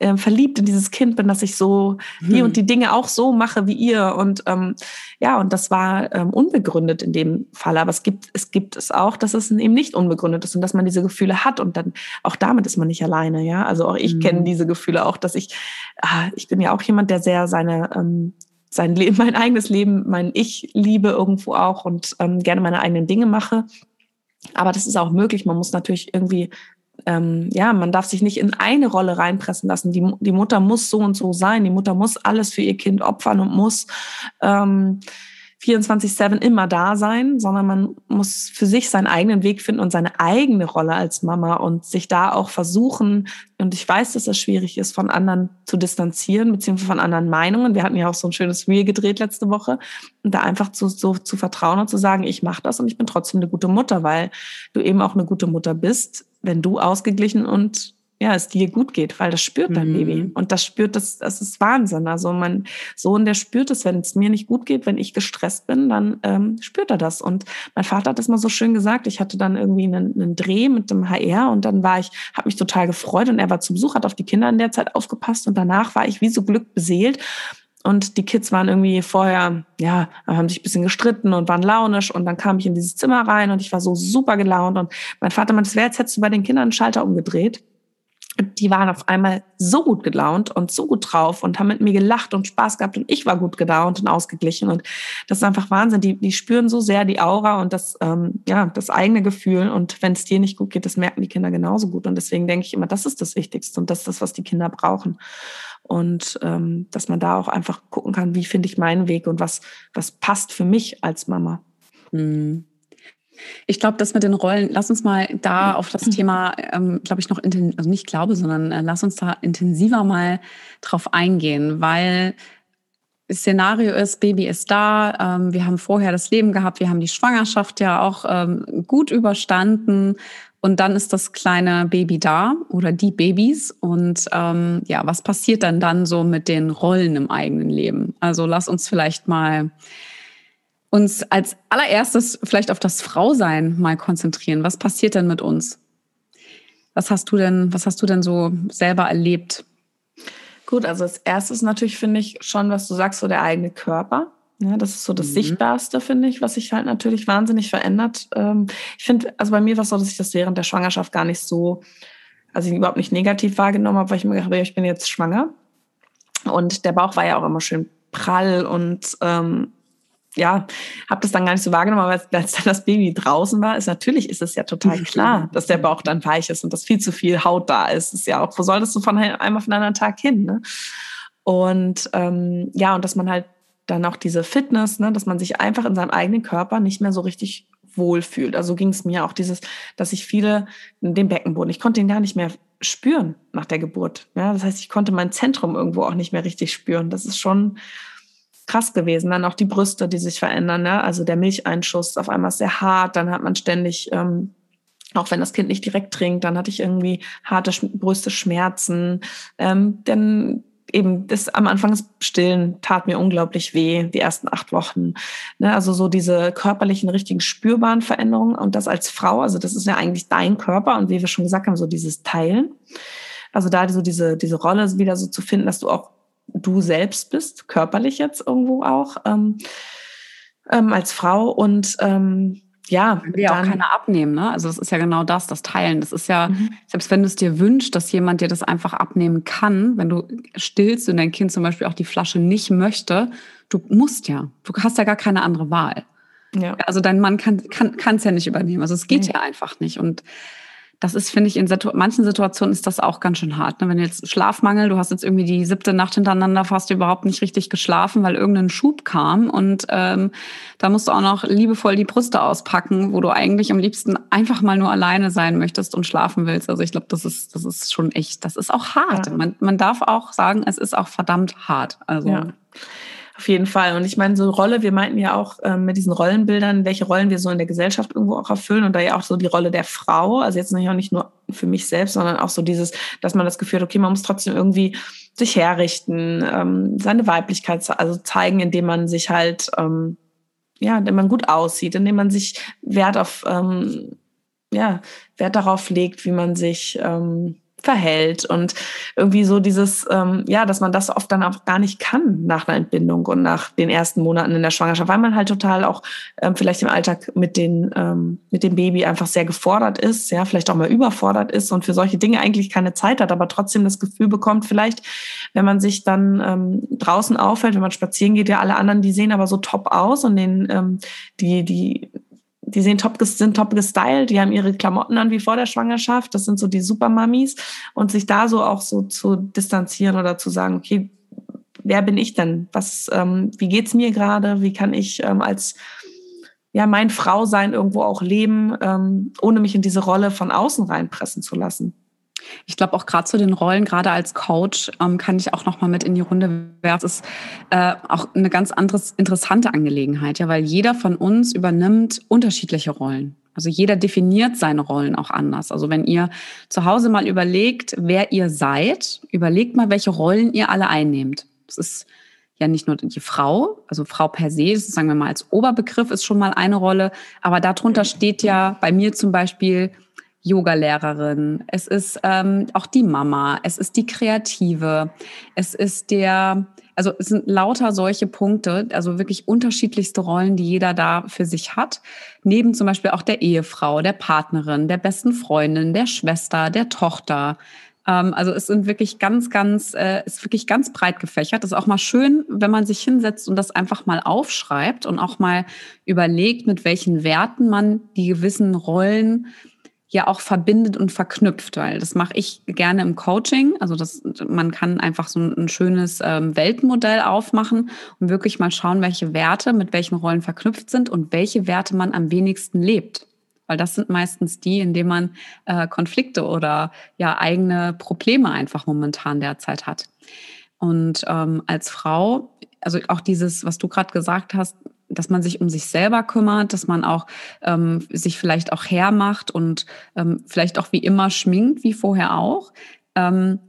äh, verliebt in dieses Kind bin, dass ich so die und die Dinge auch so mache wie ihr. Und ähm, ja, und das war ähm, unbegründet in dem Fall. Aber es gibt, es gibt es auch, dass es eben nicht unbegründet ist und dass man diese Gefühle hat. Und dann auch damit ist man nicht alleine. Ja, also auch ich hm. kenne diese Gefühle auch, dass ich, ah, ich bin ja auch jemand, der sehr seine ähm, sein Leben, mein eigenes Leben, mein Ich liebe irgendwo auch und ähm, gerne meine eigenen Dinge mache. Aber das ist auch möglich. Man muss natürlich irgendwie ähm, ja, man darf sich nicht in eine Rolle reinpressen lassen. Die, die Mutter muss so und so sein. Die Mutter muss alles für ihr Kind opfern und muss ähm, 24-7 immer da sein, sondern man muss für sich seinen eigenen Weg finden und seine eigene Rolle als Mama und sich da auch versuchen, und ich weiß, dass das schwierig ist, von anderen zu distanzieren, beziehungsweise von anderen Meinungen. Wir hatten ja auch so ein schönes Reel gedreht letzte Woche. Und da einfach zu, so zu vertrauen und zu sagen, ich mache das und ich bin trotzdem eine gute Mutter, weil du eben auch eine gute Mutter bist, wenn du ausgeglichen und ja, es dir gut geht, weil das spürt dein mhm. Baby. Und das spürt das, das ist Wahnsinn. Also mein Sohn, der spürt es, wenn es mir nicht gut geht, wenn ich gestresst bin, dann ähm, spürt er das. Und mein Vater hat das mal so schön gesagt. Ich hatte dann irgendwie einen, einen Dreh mit dem HR und dann war ich, habe mich total gefreut und er war zu Besuch, hat auf die Kinder in der Zeit aufgepasst und danach war ich wie so glückbeseelt. Und die Kids waren irgendwie vorher, ja, haben sich ein bisschen gestritten und waren launisch. Und dann kam ich in dieses Zimmer rein und ich war so super gelaunt. Und mein Vater meinte, es wäre, als hättest du bei den Kindern einen Schalter umgedreht die waren auf einmal so gut gelaunt und so gut drauf und haben mit mir gelacht und Spaß gehabt und ich war gut gelaunt und ausgeglichen und das ist einfach Wahnsinn. Die, die spüren so sehr die Aura und das, ähm, ja, das eigene Gefühl und wenn es dir nicht gut geht, das merken die Kinder genauso gut und deswegen denke ich immer, das ist das Wichtigste und das ist das, was die Kinder brauchen und ähm, dass man da auch einfach gucken kann, wie finde ich meinen Weg und was, was passt für mich als Mama. Mhm. Ich glaube, das mit den Rollen, lass uns mal da auf das Thema, ähm, glaube ich, noch, also nicht glaube, sondern äh, lass uns da intensiver mal drauf eingehen, weil Szenario ist, Baby ist da, ähm, wir haben vorher das Leben gehabt, wir haben die Schwangerschaft ja auch ähm, gut überstanden und dann ist das kleine Baby da oder die Babys und ähm, ja, was passiert dann dann so mit den Rollen im eigenen Leben? Also lass uns vielleicht mal uns als allererstes vielleicht auf das Frausein mal konzentrieren. Was passiert denn mit uns? Was hast du denn, was hast du denn so selber erlebt? Gut, also als erstes natürlich finde ich schon, was du sagst, so der eigene Körper. Ja, das ist so das mhm. Sichtbarste, finde ich, was sich halt natürlich wahnsinnig verändert. Ähm, ich finde, also bei mir war es so, dass ich das während der Schwangerschaft gar nicht so, also ich überhaupt nicht negativ wahrgenommen habe, weil ich mir gedacht habe, ich bin jetzt schwanger. Und der Bauch war ja auch immer schön prall und ähm, ja, habe das dann gar nicht so wahrgenommen, aber als, dann das Baby draußen war, ist natürlich ist es ja total klar, dass der Bauch dann weich ist und dass viel zu viel Haut da ist. ist ja auch, wo solltest du von einem auf einen anderen Tag hin? Ne? Und ähm, ja, und dass man halt dann auch diese Fitness, ne, dass man sich einfach in seinem eigenen Körper nicht mehr so richtig wohlfühlt. Also ging es mir auch dieses, dass ich viele den Beckenboden, ich konnte ihn gar nicht mehr spüren nach der Geburt. Ja, das heißt, ich konnte mein Zentrum irgendwo auch nicht mehr richtig spüren. Das ist schon krass gewesen. Dann auch die Brüste, die sich verändern. Ne? Also der Milcheinschuss auf einmal sehr hart. Dann hat man ständig, ähm, auch wenn das Kind nicht direkt trinkt, dann hatte ich irgendwie harte Brüste, Schmerzen. Ähm, denn eben das am Anfang Stillen tat mir unglaublich weh, die ersten acht Wochen. Ne? Also so diese körperlichen, richtigen spürbaren Veränderungen und das als Frau, also das ist ja eigentlich dein Körper und wie wir schon gesagt haben, so dieses Teilen. Also da so diese, diese Rolle wieder so zu finden, dass du auch du selbst bist, körperlich jetzt irgendwo auch ähm, ähm, als Frau und ähm, ja, will ja auch keiner abnehmen, ne? Also das ist ja genau das, das Teilen. Das ist ja, mhm. selbst wenn du es dir wünschst, dass jemand dir das einfach abnehmen kann, wenn du stillst und dein Kind zum Beispiel auch die Flasche nicht möchte, du musst ja, du hast ja gar keine andere Wahl. Ja. Also dein Mann kann es kann, ja nicht übernehmen. Also es geht nee. ja einfach nicht. Und das ist, finde ich, in Situ manchen Situationen ist das auch ganz schön hart. Ne? Wenn jetzt Schlafmangel, du hast jetzt irgendwie die siebte Nacht hintereinander fast überhaupt nicht richtig geschlafen, weil irgendein Schub kam und ähm, da musst du auch noch liebevoll die Brüste auspacken, wo du eigentlich am liebsten einfach mal nur alleine sein möchtest und schlafen willst. Also ich glaube, das ist, das ist schon echt, das ist auch hart. Ja. Man, man darf auch sagen, es ist auch verdammt hart. Also ja. Auf jeden Fall. Und ich meine, so Rolle, wir meinten ja auch ähm, mit diesen Rollenbildern, welche Rollen wir so in der Gesellschaft irgendwo auch erfüllen und da ja auch so die Rolle der Frau, also jetzt nicht auch nicht nur für mich selbst, sondern auch so dieses, dass man das Gefühl hat, okay, man muss trotzdem irgendwie sich herrichten, ähm, seine Weiblichkeit also zeigen, indem man sich halt, ähm, ja, indem man gut aussieht, indem man sich Wert auf, ähm, ja, Wert darauf legt, wie man sich, ähm, verhält und irgendwie so dieses, ähm, ja, dass man das oft dann auch gar nicht kann nach einer Entbindung und nach den ersten Monaten in der Schwangerschaft, weil man halt total auch ähm, vielleicht im Alltag mit den ähm, mit dem Baby einfach sehr gefordert ist, ja, vielleicht auch mal überfordert ist und für solche Dinge eigentlich keine Zeit hat, aber trotzdem das Gefühl bekommt, vielleicht, wenn man sich dann ähm, draußen aufhält, wenn man spazieren geht, ja, alle anderen, die sehen aber so top aus und den ähm, die die die sehen top, sind top gestylt, die haben ihre Klamotten an wie vor der Schwangerschaft. Das sind so die Supermummies. Und sich da so auch so zu distanzieren oder zu sagen, okay, wer bin ich denn? Was, ähm, wie geht's mir gerade? Wie kann ich ähm, als ja mein Frau sein irgendwo auch leben, ähm, ohne mich in diese Rolle von außen reinpressen zu lassen? Ich glaube auch gerade zu den Rollen, gerade als Coach, ähm, kann ich auch noch mal mit in die Runde werfen. Das ist äh, auch eine ganz anderes interessante Angelegenheit, ja, weil jeder von uns übernimmt unterschiedliche Rollen. Also jeder definiert seine Rollen auch anders. Also wenn ihr zu Hause mal überlegt, wer ihr seid, überlegt mal, welche Rollen ihr alle einnehmt. Das ist ja nicht nur die Frau, also Frau per se, das sagen wir mal als Oberbegriff ist schon mal eine Rolle, aber darunter steht ja bei mir zum Beispiel Yoga-Lehrerin, es ist ähm, auch die Mama, es ist die Kreative, es ist der, also es sind lauter solche Punkte, also wirklich unterschiedlichste Rollen, die jeder da für sich hat. Neben zum Beispiel auch der Ehefrau, der Partnerin, der besten Freundin, der Schwester, der Tochter. Ähm, also es sind wirklich ganz, ganz, äh, ist wirklich ganz breit gefächert. Das ist auch mal schön, wenn man sich hinsetzt und das einfach mal aufschreibt und auch mal überlegt, mit welchen Werten man die gewissen Rollen ja auch verbindet und verknüpft, weil das mache ich gerne im Coaching. Also das, man kann einfach so ein, schönes ähm, Weltmodell aufmachen und wirklich mal schauen, welche Werte mit welchen Rollen verknüpft sind und welche Werte man am wenigsten lebt. Weil das sind meistens die, in denen man äh, Konflikte oder ja eigene Probleme einfach momentan derzeit hat. Und ähm, als Frau, also auch dieses, was du gerade gesagt hast, dass man sich um sich selber kümmert, dass man auch ähm, sich vielleicht auch hermacht und ähm, vielleicht auch wie immer schminkt, wie vorher auch. Ähm,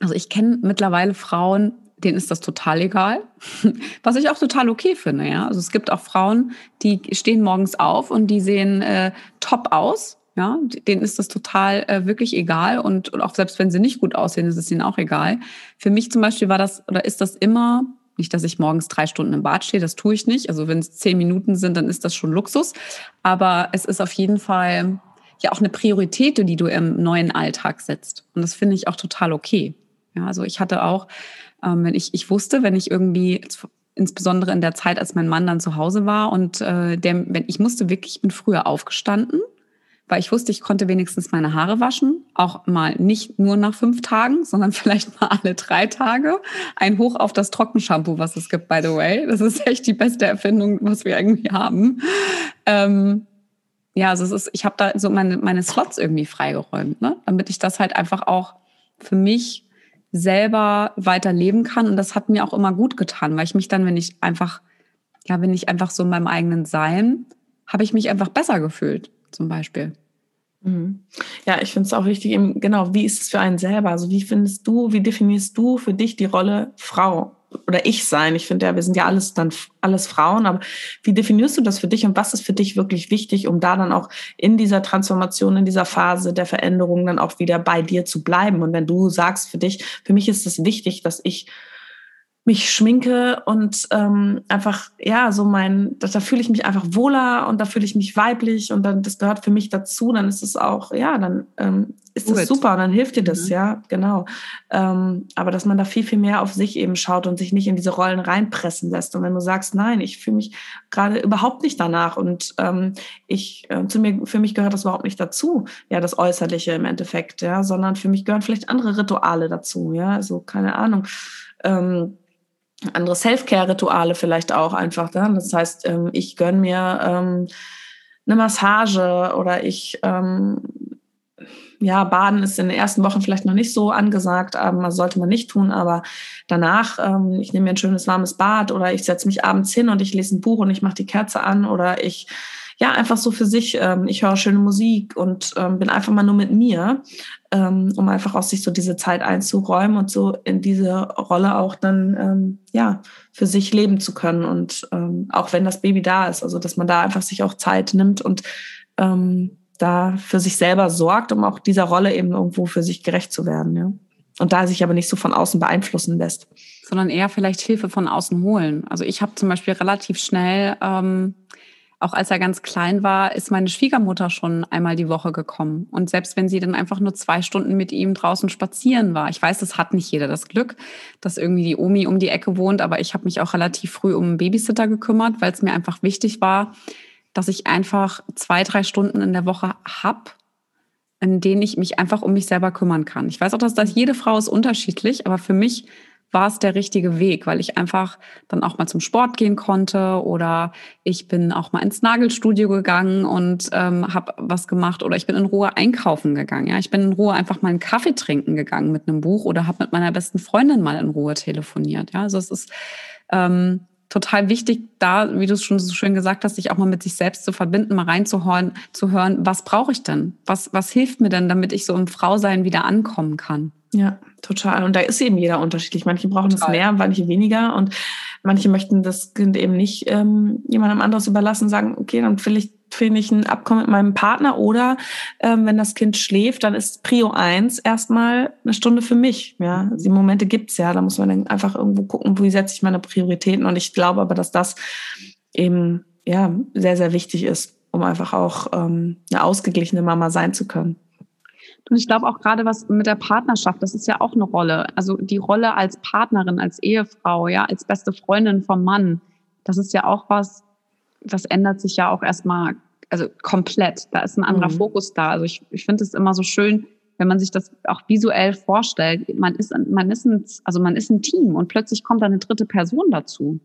also ich kenne mittlerweile Frauen, denen ist das total egal, was ich auch total okay finde. Ja, also es gibt auch Frauen, die stehen morgens auf und die sehen äh, top aus. Ja, denen ist das total äh, wirklich egal und, und auch selbst wenn sie nicht gut aussehen, ist es ihnen auch egal. Für mich zum Beispiel war das oder ist das immer nicht, dass ich morgens drei Stunden im Bad stehe, das tue ich nicht. Also wenn es zehn Minuten sind, dann ist das schon Luxus. Aber es ist auf jeden Fall ja auch eine Priorität, die du im neuen Alltag setzt. Und das finde ich auch total okay. Ja, also ich hatte auch, ähm, wenn ich, ich wusste, wenn ich irgendwie, insbesondere in der Zeit, als mein Mann dann zu Hause war und äh, der, wenn ich musste wirklich, ich bin früher aufgestanden weil ich wusste, ich konnte wenigstens meine Haare waschen. Auch mal nicht nur nach fünf Tagen, sondern vielleicht mal alle drei Tage. Ein Hoch auf das Trockenshampoo, was es gibt, by the way. Das ist echt die beste Erfindung, was wir irgendwie haben. Ähm, ja, also es ist, ich habe da so meine, meine Slots irgendwie freigeräumt, ne? damit ich das halt einfach auch für mich selber weiter leben kann. Und das hat mir auch immer gut getan, weil ich mich dann, wenn ich einfach, ja, wenn ich einfach so in meinem eigenen Sein, habe ich mich einfach besser gefühlt, zum Beispiel. Mhm. Ja, ich finde es auch wichtig, eben, genau, wie ist es für einen selber? Also wie findest du, wie definierst du für dich die Rolle Frau oder ich sein? Ich finde ja, wir sind ja alles dann alles Frauen, aber wie definierst du das für dich und was ist für dich wirklich wichtig, um da dann auch in dieser Transformation, in dieser Phase der Veränderung dann auch wieder bei dir zu bleiben? Und wenn du sagst für dich, für mich ist es wichtig, dass ich mich schminke und ähm, einfach, ja, so mein, da, da fühle ich mich einfach wohler und da fühle ich mich weiblich und dann, das gehört für mich dazu, dann ist es auch, ja, dann ähm, ist das super und dann hilft dir das, mhm. ja, genau. Ähm, aber dass man da viel, viel mehr auf sich eben schaut und sich nicht in diese Rollen reinpressen lässt. Und wenn du sagst, nein, ich fühle mich gerade überhaupt nicht danach und ähm, ich, äh, zu mir, für mich gehört das überhaupt nicht dazu, ja, das Äußerliche im Endeffekt, ja, sondern für mich gehören vielleicht andere Rituale dazu, ja, also keine Ahnung. Ähm, andere Self-Care-Rituale vielleicht auch einfach. Ne? Das heißt, ähm, ich gönne mir ähm, eine Massage oder ich, ähm, ja, Baden ist in den ersten Wochen vielleicht noch nicht so angesagt, aber sollte man nicht tun, aber danach, ähm, ich nehme mir ein schönes warmes Bad oder ich setze mich abends hin und ich lese ein Buch und ich mache die Kerze an oder ich ja, einfach so für sich. Ähm, ich höre schöne Musik und ähm, bin einfach mal nur mit mir, ähm, um einfach aus sich so diese Zeit einzuräumen und so in diese Rolle auch dann, ähm, ja, für sich leben zu können. Und ähm, auch wenn das Baby da ist, also dass man da einfach sich auch Zeit nimmt und ähm, da für sich selber sorgt, um auch dieser Rolle eben irgendwo für sich gerecht zu werden, ja. Und da sich aber nicht so von außen beeinflussen lässt. Sondern eher vielleicht Hilfe von außen holen. Also ich habe zum Beispiel relativ schnell ähm, auch als er ganz klein war, ist meine Schwiegermutter schon einmal die Woche gekommen. Und selbst wenn sie dann einfach nur zwei Stunden mit ihm draußen spazieren war, ich weiß, das hat nicht jeder das Glück, dass irgendwie die Omi um die Ecke wohnt, aber ich habe mich auch relativ früh um einen Babysitter gekümmert, weil es mir einfach wichtig war, dass ich einfach zwei, drei Stunden in der Woche hab, in denen ich mich einfach um mich selber kümmern kann. Ich weiß auch, dass das jede Frau ist unterschiedlich, aber für mich war es der richtige Weg, weil ich einfach dann auch mal zum Sport gehen konnte oder ich bin auch mal ins Nagelstudio gegangen und ähm, habe was gemacht oder ich bin in Ruhe einkaufen gegangen. Ja, ich bin in Ruhe einfach mal einen Kaffee trinken gegangen mit einem Buch oder habe mit meiner besten Freundin mal in Ruhe telefoniert. Ja, also es ist ähm, total wichtig, da, wie du es schon so schön gesagt hast, sich auch mal mit sich selbst zu verbinden, mal reinzuhören, zu hören, was brauche ich denn? Was, was hilft mir denn, damit ich so im Frausein wieder ankommen kann? Ja, total. Und da ist eben jeder unterschiedlich. Manche brauchen total. das mehr, manche weniger. Und manche möchten das Kind eben nicht ähm, jemandem anderes überlassen, sagen, okay, dann will ich finde ich ein Abkommen mit meinem Partner oder ähm, wenn das Kind schläft, dann ist Prio eins erstmal eine Stunde für mich. Ja, die Momente gibt's ja, da muss man dann einfach irgendwo gucken, wo setze ich meine Prioritäten und ich glaube aber, dass das eben ja sehr, sehr wichtig ist, um einfach auch ähm, eine ausgeglichene Mama sein zu können. Und ich glaube auch gerade was mit der Partnerschaft, das ist ja auch eine Rolle. Also die Rolle als Partnerin, als Ehefrau, ja, als beste Freundin vom Mann, das ist ja auch was, das ändert sich ja auch erstmal, also komplett. Da ist ein anderer mhm. Fokus da. Also ich, ich finde es immer so schön, wenn man sich das auch visuell vorstellt. Man ist, man ist ein, also man ist ein Team und plötzlich kommt da eine dritte Person dazu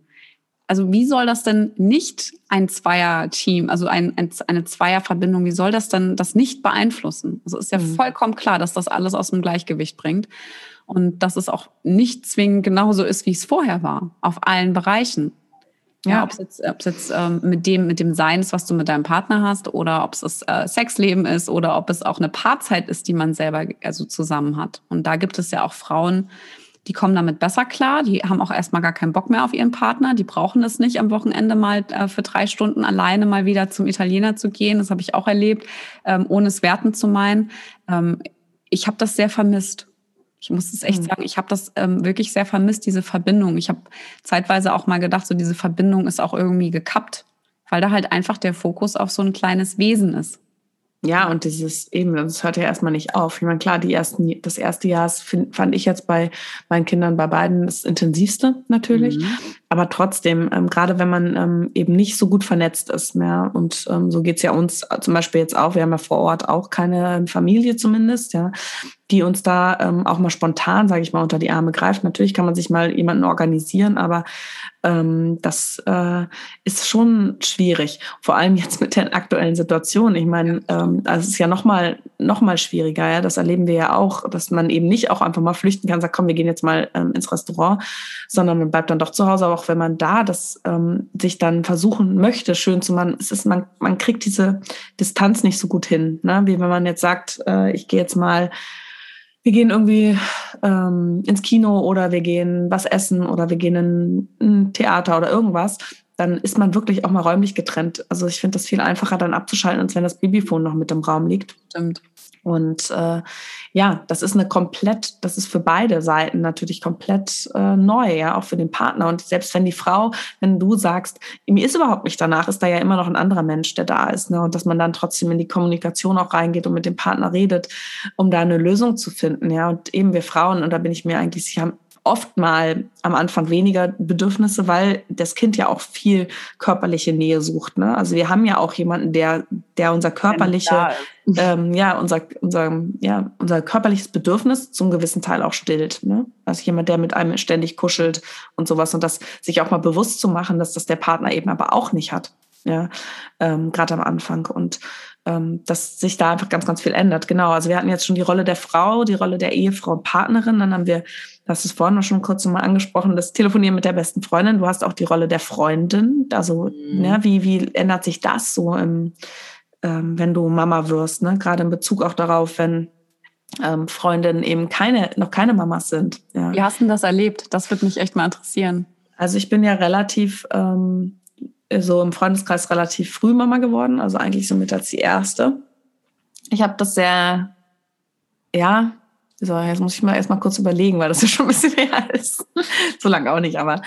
also wie soll das denn nicht ein Zweier-Team, also ein, ein, eine Zweierverbindung, wie soll das denn das nicht beeinflussen? Also ist ja mhm. vollkommen klar, dass das alles aus dem Gleichgewicht bringt und dass es auch nicht zwingend genauso ist, wie es vorher war, auf allen Bereichen. Ja, ob es jetzt, ob's jetzt ähm, mit dem mit dem Sein ist, was du mit deinem Partner hast, oder ob es das äh, Sexleben ist, oder ob es auch eine Paarzeit ist, die man selber also zusammen hat. Und da gibt es ja auch Frauen, die kommen damit besser klar. Die haben auch erstmal gar keinen Bock mehr auf ihren Partner. Die brauchen es nicht, am Wochenende mal äh, für drei Stunden alleine mal wieder zum Italiener zu gehen. Das habe ich auch erlebt, ähm, ohne es werten zu meinen. Ähm, ich habe das sehr vermisst. Ich muss es echt mhm. sagen, ich habe das ähm, wirklich sehr vermisst, diese Verbindung. Ich habe zeitweise auch mal gedacht, so diese Verbindung ist auch irgendwie gekappt, weil da halt einfach der Fokus auf so ein kleines Wesen ist. Ja, und dieses eben, das hört ja erstmal nicht auf. Ich meine, klar, die ersten, das erste Jahr find, fand ich jetzt bei meinen Kindern bei beiden das intensivste natürlich. Mhm. Aber trotzdem, ähm, gerade wenn man ähm, eben nicht so gut vernetzt ist mehr, und ähm, so geht's ja uns zum Beispiel jetzt auch, wir haben ja vor Ort auch keine Familie zumindest, ja, die uns da ähm, auch mal spontan, sage ich mal, unter die Arme greift. Natürlich kann man sich mal jemanden organisieren, aber ähm, das äh, ist schon schwierig. Vor allem jetzt mit der aktuellen Situation. Ich meine, ähm, das ist ja noch mal, noch mal schwieriger. Ja, das erleben wir ja auch, dass man eben nicht auch einfach mal flüchten kann, sagt, komm, wir gehen jetzt mal ähm, ins Restaurant, sondern man bleibt dann doch zu Hause. Aber auch wenn man da das ähm, sich dann versuchen möchte, schön zu machen, es ist man, man kriegt diese Distanz nicht so gut hin, ne? wie wenn man jetzt sagt, äh, ich gehe jetzt mal wir gehen irgendwie ähm, ins Kino oder wir gehen was essen oder wir gehen in ein Theater oder irgendwas. dann ist man wirklich auch mal räumlich getrennt. Also ich finde das viel einfacher dann abzuschalten, als wenn das Babyphone noch mit im Raum liegt. Stimmt. Und äh, ja, das ist eine komplett, das ist für beide Seiten natürlich komplett äh, neu, ja, auch für den Partner. Und selbst wenn die Frau, wenn du sagst, mir ist überhaupt nicht danach, ist da ja immer noch ein anderer Mensch, der da ist. Ne? Und dass man dann trotzdem in die Kommunikation auch reingeht und mit dem Partner redet, um da eine Lösung zu finden. Ja, und eben wir Frauen, und da bin ich mir eigentlich sicher, oft mal am Anfang weniger Bedürfnisse, weil das Kind ja auch viel körperliche Nähe sucht. Ne? Also wir haben ja auch jemanden, der, der unser körperliche, ähm, ja, unser, unser, ja, unser körperliches Bedürfnis zum gewissen Teil auch stillt. Ne? Also jemand, der mit einem ständig kuschelt und sowas und das sich auch mal bewusst zu machen, dass das der Partner eben aber auch nicht hat. Ja, ähm, gerade am Anfang. Und dass sich da einfach ganz, ganz viel ändert. Genau. Also wir hatten jetzt schon die Rolle der Frau, die Rolle der Ehefrau und Partnerin. Dann haben wir, das ist vorhin noch schon kurz mal angesprochen, das Telefonieren mit der besten Freundin. Du hast auch die Rolle der Freundin. Also, mhm. ne, wie, wie ändert sich das so, im, ähm, wenn du Mama wirst? Ne? Gerade in Bezug auch darauf, wenn ähm, Freundinnen eben keine, noch keine Mamas sind. Ja. Wie hast du das erlebt? Das würde mich echt mal interessieren. Also ich bin ja relativ ähm, so im Freundeskreis relativ früh Mama geworden, also eigentlich so mit als die erste. Ich habe das sehr, ja, so, jetzt muss ich mal erstmal kurz überlegen, weil das ja schon ein bisschen her ist. so lange auch nicht, aber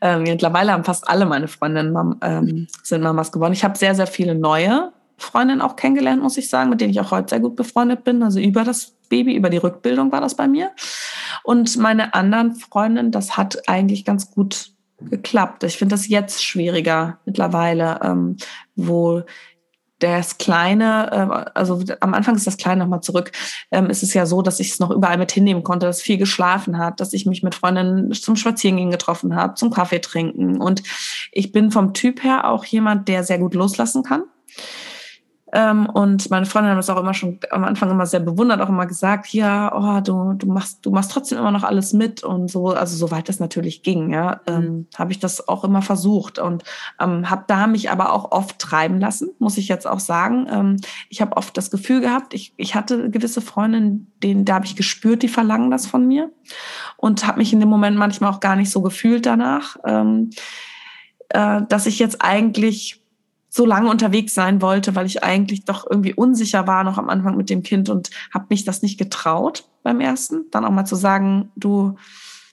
ähm, mittlerweile haben fast alle meine Freundinnen Mam ähm, sind Mamas geworden. Ich habe sehr, sehr viele neue Freundinnen auch kennengelernt, muss ich sagen, mit denen ich auch heute sehr gut befreundet bin. Also über das Baby, über die Rückbildung war das bei mir. Und meine anderen Freundinnen, das hat eigentlich ganz gut geklappt. Ich finde das jetzt schwieriger mittlerweile, ähm, wo das Kleine, äh, also am Anfang ist das Kleine nochmal zurück, ähm, ist es ja so, dass ich es noch überall mit hinnehmen konnte, dass viel geschlafen hat, dass ich mich mit Freundinnen zum Spazierengehen getroffen habe, zum Kaffee trinken. Und ich bin vom Typ her auch jemand, der sehr gut loslassen kann. Ähm, und meine Freundin hat das auch immer schon am Anfang immer sehr bewundert, auch immer gesagt, ja, oh, du, du machst, du machst trotzdem immer noch alles mit und so, also soweit das natürlich ging, ja, mhm. ähm, habe ich das auch immer versucht und ähm, habe da mich aber auch oft treiben lassen, muss ich jetzt auch sagen. Ähm, ich habe oft das Gefühl gehabt, ich, ich hatte gewisse Freundinnen, denen da habe ich gespürt, die verlangen das von mir und habe mich in dem Moment manchmal auch gar nicht so gefühlt danach, ähm, äh, dass ich jetzt eigentlich so lange unterwegs sein wollte, weil ich eigentlich doch irgendwie unsicher war noch am Anfang mit dem Kind und habe mich das nicht getraut beim ersten. Dann auch mal zu sagen, du,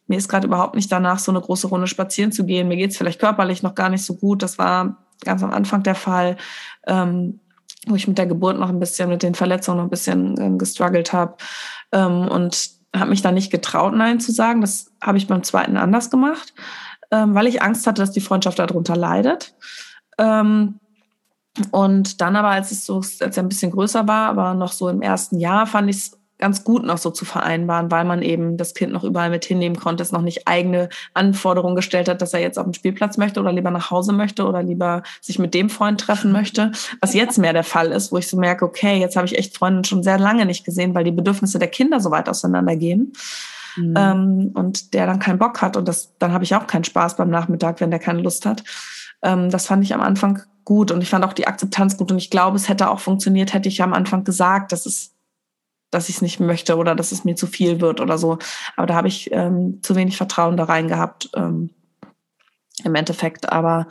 mir ist gerade überhaupt nicht danach, so eine große Runde spazieren zu gehen. Mir geht's vielleicht körperlich noch gar nicht so gut. Das war ganz am Anfang der Fall, ähm, wo ich mit der Geburt noch ein bisschen, mit den Verletzungen noch ein bisschen ähm, gestruggelt habe ähm, und habe mich da nicht getraut, Nein zu sagen. Das habe ich beim zweiten anders gemacht, ähm, weil ich Angst hatte, dass die Freundschaft darunter leidet. Ähm, und dann aber, als es so, als er ein bisschen größer war, aber noch so im ersten Jahr, fand ich es ganz gut noch so zu vereinbaren, weil man eben das Kind noch überall mit hinnehmen konnte, es noch nicht eigene Anforderungen gestellt hat, dass er jetzt auf den Spielplatz möchte oder lieber nach Hause möchte oder lieber sich mit dem Freund treffen möchte, was jetzt mehr der Fall ist, wo ich so merke, okay, jetzt habe ich echt Freunde schon sehr lange nicht gesehen, weil die Bedürfnisse der Kinder so weit auseinandergehen. Mhm. Ähm, und der dann keinen Bock hat und das, dann habe ich auch keinen Spaß beim Nachmittag, wenn der keine Lust hat. Ähm, das fand ich am Anfang gut und ich fand auch die Akzeptanz gut und ich glaube, es hätte auch funktioniert, hätte ich am Anfang gesagt, dass es, dass ich es nicht möchte oder dass es mir zu viel wird oder so. Aber da habe ich ähm, zu wenig Vertrauen da rein gehabt ähm, im Endeffekt. Aber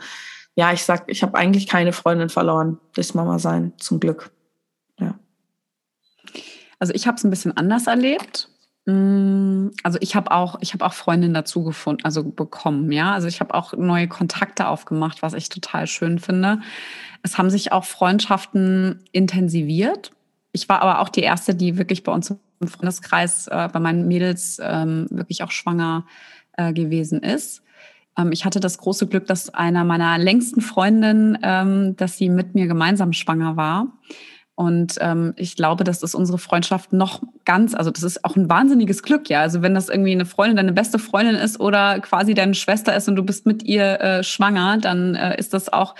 ja, ich sag, ich habe eigentlich keine Freundin verloren durchs Mama sein, zum Glück. Ja. Also ich habe es ein bisschen anders erlebt. Mm, also ich habe auch, ich habe auch Freundinnen dazu gefunden, also bekommen, ja. Also ich habe auch neue Kontakte aufgemacht, was ich total schön finde. Es haben sich auch Freundschaften intensiviert. Ich war aber auch die erste, die wirklich bei uns im Freundeskreis, äh, bei meinen Mädels ähm, wirklich auch schwanger äh, gewesen ist. Ähm, ich hatte das große Glück, dass einer meiner längsten Freundinnen, ähm, dass sie mit mir gemeinsam schwanger war. Und ähm, ich glaube, dass das unsere Freundschaft noch ganz, also das ist auch ein wahnsinniges Glück, ja. Also wenn das irgendwie eine Freundin, deine beste Freundin ist oder quasi deine Schwester ist und du bist mit ihr äh, schwanger, dann äh, ist das auch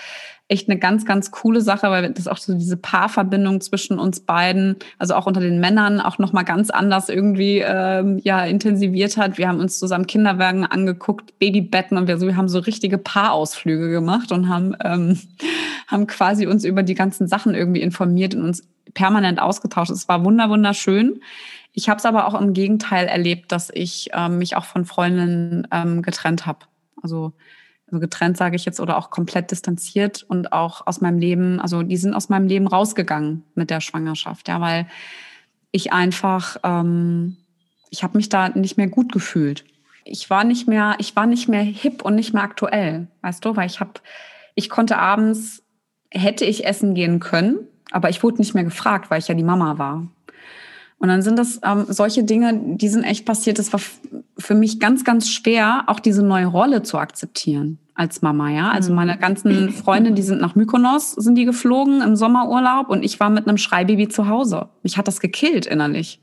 echt eine ganz, ganz coole Sache, weil das auch so diese Paarverbindung zwischen uns beiden, also auch unter den Männern, auch nochmal ganz anders irgendwie ähm, ja intensiviert hat. Wir haben uns zusammen Kinderwagen angeguckt, Babybetten und wir, so, wir haben so richtige Paarausflüge gemacht und haben, ähm, haben quasi uns über die ganzen Sachen irgendwie informiert und uns permanent ausgetauscht. Es war wunder wunderschön. Ich habe es aber auch im Gegenteil erlebt, dass ich ähm, mich auch von Freundinnen ähm, getrennt habe. Also getrennt sage ich jetzt oder auch komplett distanziert und auch aus meinem Leben, also die sind aus meinem Leben rausgegangen mit der Schwangerschaft, ja, weil ich einfach, ähm, ich habe mich da nicht mehr gut gefühlt. Ich war nicht mehr, ich war nicht mehr hip und nicht mehr aktuell, weißt du, weil ich habe, ich konnte abends, hätte ich essen gehen können, aber ich wurde nicht mehr gefragt, weil ich ja die Mama war. Und dann sind das ähm, solche Dinge, die sind echt passiert. Es war für mich ganz, ganz schwer, auch diese neue Rolle zu akzeptieren als Mama, ja. Also mhm. meine ganzen Freunde, die sind nach Mykonos, sind die geflogen im Sommerurlaub und ich war mit einem Schreibaby zu Hause. Mich hat das gekillt innerlich.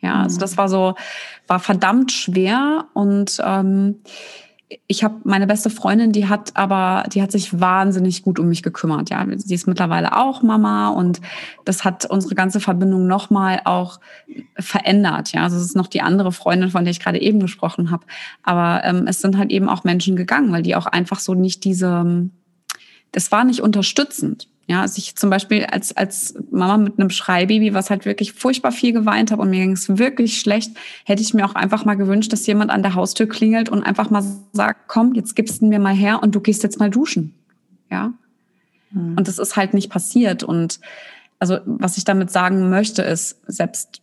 Ja, also mhm. das war so, war verdammt schwer und ähm, ich habe meine beste Freundin, die hat aber, die hat sich wahnsinnig gut um mich gekümmert. Ja, sie ist mittlerweile auch Mama und das hat unsere ganze Verbindung nochmal auch verändert. Ja, also es ist noch die andere Freundin, von der ich gerade eben gesprochen habe. Aber ähm, es sind halt eben auch Menschen gegangen, weil die auch einfach so nicht diese, das war nicht unterstützend. Ja, also ich zum Beispiel als, als Mama mit einem Schreibaby, was halt wirklich furchtbar viel geweint habe und mir ging es wirklich schlecht, hätte ich mir auch einfach mal gewünscht, dass jemand an der Haustür klingelt und einfach mal sagt, komm, jetzt gibst du mir mal her und du gehst jetzt mal duschen. Ja. Mhm. Und das ist halt nicht passiert. Und also, was ich damit sagen möchte, ist, selbst